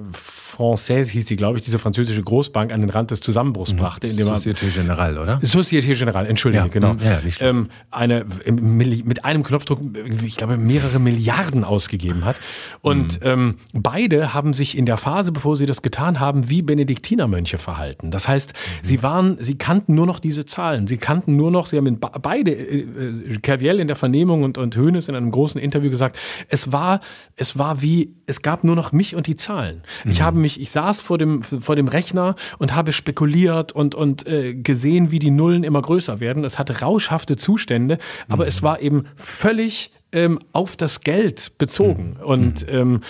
Française hieß sie, glaube ich, diese französische Großbank an den Rand des Zusammenbruchs mhm. brachte. Indem Société Générale, oder? Société Générale, entschuldige, ja. genau. Ja, ähm, eine mit einem Knopfdruck, ich glaube, mehrere Milliarden ausgegeben hat. Und mhm. ähm, beide haben sich in der Phase, bevor sie das getan haben, wie Benediktinermönche verhalten. Das heißt, mhm. sie waren, sie kannten nur noch diese Zahlen. Sie kannten nur noch, sie haben in beide, äh, äh, Kerviel in der Vernehmung und, und Hoeneß in einem großen Interview gesagt, es war, es war wie, es gab nur noch mich und die Zahlen. Mhm. Ich habe mich, ich saß vor dem, vor dem Rechner und habe spekuliert und, und äh, gesehen, wie die Nullen immer größer werden. Es hatte rauschhafte Zustände, aber aber es war eben völlig ähm, auf das Geld bezogen. Mhm. Und mhm. ähm,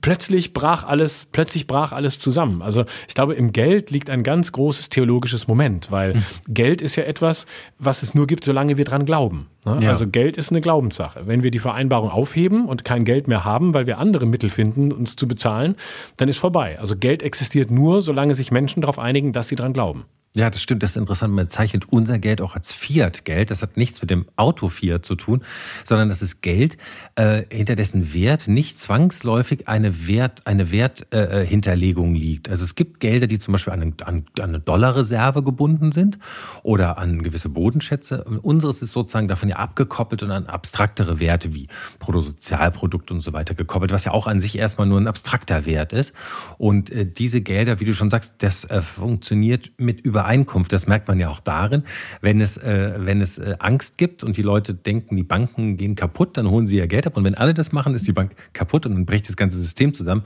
plötzlich brach alles, plötzlich brach alles zusammen. Also ich glaube, im Geld liegt ein ganz großes theologisches Moment, weil mhm. Geld ist ja etwas, was es nur gibt, solange wir dran glauben. Ne? Ja. Also Geld ist eine Glaubenssache. Wenn wir die Vereinbarung aufheben und kein Geld mehr haben, weil wir andere Mittel finden, uns zu bezahlen, dann ist vorbei. Also Geld existiert nur, solange sich Menschen darauf einigen, dass sie dran glauben. Ja, das stimmt, das ist interessant. Man zeichnet unser Geld auch als Fiat-Geld. Das hat nichts mit dem Auto Fiat zu tun, sondern das ist Geld, äh, hinter dessen Wert nicht zwangsläufig eine Wert, eine Werthinterlegung äh, liegt. Also es gibt Gelder, die zum Beispiel an, an, an eine Dollarreserve gebunden sind oder an gewisse Bodenschätze. Unseres ist sozusagen davon ja abgekoppelt und an abstraktere Werte wie Bruttosozialprodukt und so weiter gekoppelt, was ja auch an sich erstmal nur ein abstrakter Wert ist. Und äh, diese Gelder, wie du schon sagst, das äh, funktioniert mit über Übereinkunft. Das merkt man ja auch darin, wenn es, äh, wenn es äh, Angst gibt und die Leute denken, die Banken gehen kaputt, dann holen sie ihr Geld ab. Und wenn alle das machen, ist die Bank kaputt und dann bricht das ganze System zusammen.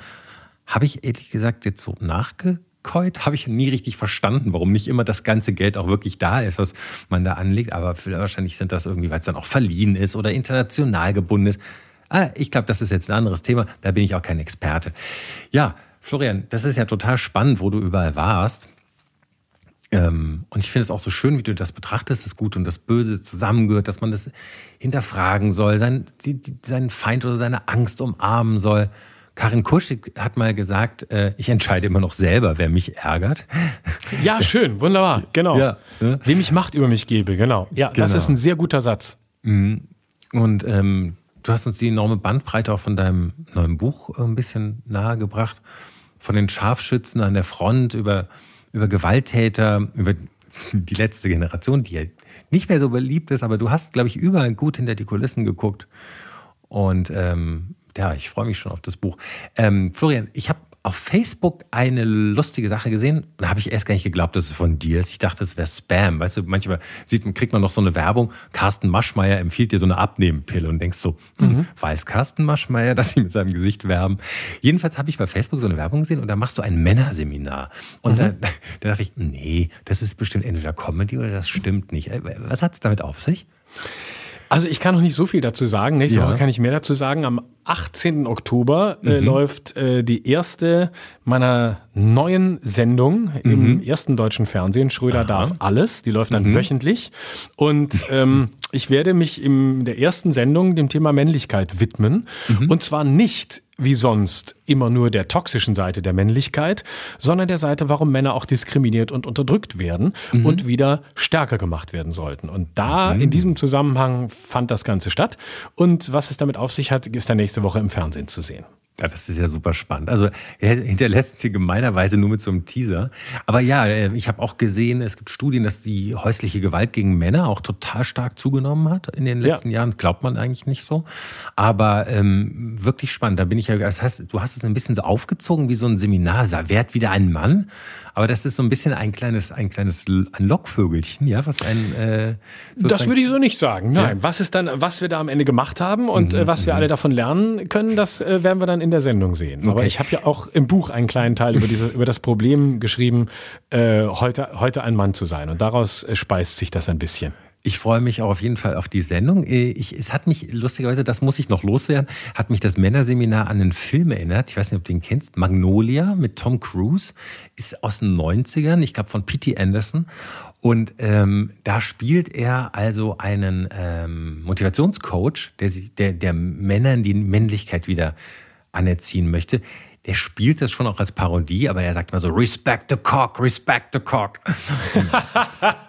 Habe ich ehrlich gesagt jetzt so nachgekäut? Habe ich nie richtig verstanden, warum nicht immer das ganze Geld auch wirklich da ist, was man da anlegt. Aber wahrscheinlich sind das irgendwie, weil es dann auch verliehen ist oder international gebunden ist. Ah, ich glaube, das ist jetzt ein anderes Thema. Da bin ich auch kein Experte. Ja, Florian, das ist ja total spannend, wo du überall warst. Ähm, und ich finde es auch so schön, wie du das betrachtest, das Gute und das Böse zusammengehört, dass man das hinterfragen soll, sein, die, die, seinen Feind oder seine Angst umarmen soll. Karin Kusch hat mal gesagt, äh, ich entscheide immer noch selber, wer mich ärgert. Ja, schön, wunderbar, genau. Ja, ne? Wem ich Macht über mich gebe, genau. Ja, genau. das ist ein sehr guter Satz. Mhm. Und ähm, du hast uns die enorme Bandbreite auch von deinem neuen Buch ein bisschen nahegebracht. Von den Scharfschützen an der Front über über Gewalttäter, über die letzte Generation, die ja nicht mehr so beliebt ist, aber du hast, glaube ich, überall gut hinter die Kulissen geguckt. Und ähm, ja, ich freue mich schon auf das Buch. Ähm, Florian, ich habe auf Facebook eine lustige Sache gesehen. Da habe ich erst gar nicht geglaubt, dass es von dir ist. Ich dachte, es wäre Spam. Weißt du, manchmal sieht, kriegt man noch so eine Werbung. Carsten Maschmeyer empfiehlt dir so eine Abnehmpille und denkst so, hm, mhm. weiß Carsten Maschmeyer, dass sie mit seinem Gesicht werben? Jedenfalls habe ich bei Facebook so eine Werbung gesehen und da machst du ein Männerseminar. Und mhm. da, da dachte ich, nee, das ist bestimmt entweder Comedy oder das stimmt nicht. Äh, was hat es damit auf sich? Also ich kann noch nicht so viel dazu sagen. Nächste ja. Woche kann ich mehr dazu sagen. Am 18. Oktober äh, mhm. läuft äh, die erste meiner neuen Sendung mhm. im ersten deutschen Fernsehen. Schröder Aha. darf alles. Die läuft dann mhm. wöchentlich. Und ähm, ich werde mich in der ersten Sendung dem Thema Männlichkeit widmen. Mhm. Und zwar nicht wie sonst immer nur der toxischen Seite der Männlichkeit, sondern der Seite, warum Männer auch diskriminiert und unterdrückt werden mhm. und wieder stärker gemacht werden sollten. Und da mhm. in diesem Zusammenhang fand das Ganze statt. Und was es damit auf sich hat, ist dann nächste Woche im Fernsehen zu sehen. Ja, das ist ja super spannend. Also er hinterlässt sie gemeinerweise nur mit so einem Teaser. Aber ja, äh, ich habe auch gesehen, es gibt Studien, dass die häusliche Gewalt gegen Männer auch total stark zugenommen hat in den letzten ja. Jahren. Glaubt man eigentlich nicht so. Aber ähm, wirklich spannend. Da bin ich ja, das heißt, du hast es ein bisschen so aufgezogen wie so ein Seminar. Wert wieder ein Mann. Aber das ist so ein bisschen ein kleines, ein kleines ein Lockvögelchen, ja, was ein. Äh, das würde ich so nicht sagen. Nein, ja. was ist dann, was wir da am Ende gemacht haben und mhm, äh, was wir mhm. alle davon lernen können, das äh, werden wir dann in der Sendung sehen. Okay. Aber ich habe ja auch im Buch einen kleinen Teil über diese, über das Problem geschrieben, äh, heute, heute ein Mann zu sein. Und daraus äh, speist sich das ein bisschen. Ich freue mich auch auf jeden Fall auf die Sendung. Äh, ich, es hat mich, lustigerweise, das muss ich noch loswerden, hat mich das Männerseminar an einen Film erinnert. Ich weiß nicht, ob du ihn kennst. Magnolia mit Tom Cruise ist aus den 90ern, ich glaube von P.T. Anderson. Und ähm, da spielt er also einen ähm, Motivationscoach, der, der, der Männern die Männlichkeit wieder anerziehen möchte der spielt das schon auch als Parodie, aber er sagt immer so, respect the cock, respect the cock.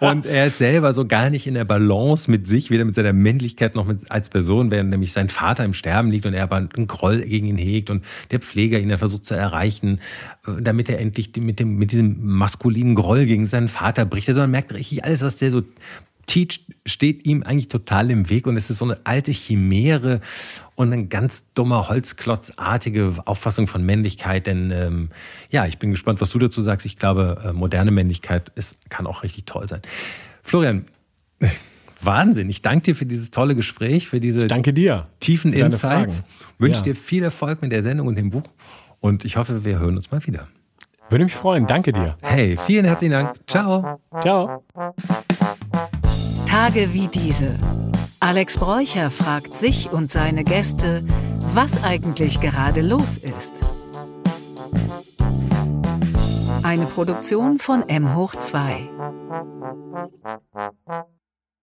und er ist selber so gar nicht in der Balance mit sich, weder mit seiner Männlichkeit noch mit, als Person, während nämlich sein Vater im Sterben liegt und er aber einen Groll gegen ihn hegt und der Pfleger ihn dann versucht zu erreichen, damit er endlich mit, dem, mit diesem maskulinen Groll gegen seinen Vater bricht. Also man merkt richtig alles, was der so Teach steht ihm eigentlich total im Weg und es ist so eine alte Chimäre und eine ganz dumme, holzklotzartige Auffassung von Männlichkeit. Denn ähm, ja, ich bin gespannt, was du dazu sagst. Ich glaube, äh, moderne Männlichkeit ist, kann auch richtig toll sein. Florian, Wahnsinn. Ich danke dir für dieses tolle Gespräch, für diese danke dir. tiefen Insights. Wünsche ja. dir viel Erfolg mit der Sendung und dem Buch und ich hoffe, wir hören uns mal wieder. Würde mich freuen. Danke dir. Hey, vielen herzlichen Dank. Ciao. Ciao. Tage wie diese. Alex Bräucher fragt sich und seine Gäste, was eigentlich gerade los ist. Eine Produktion von M hoch 2.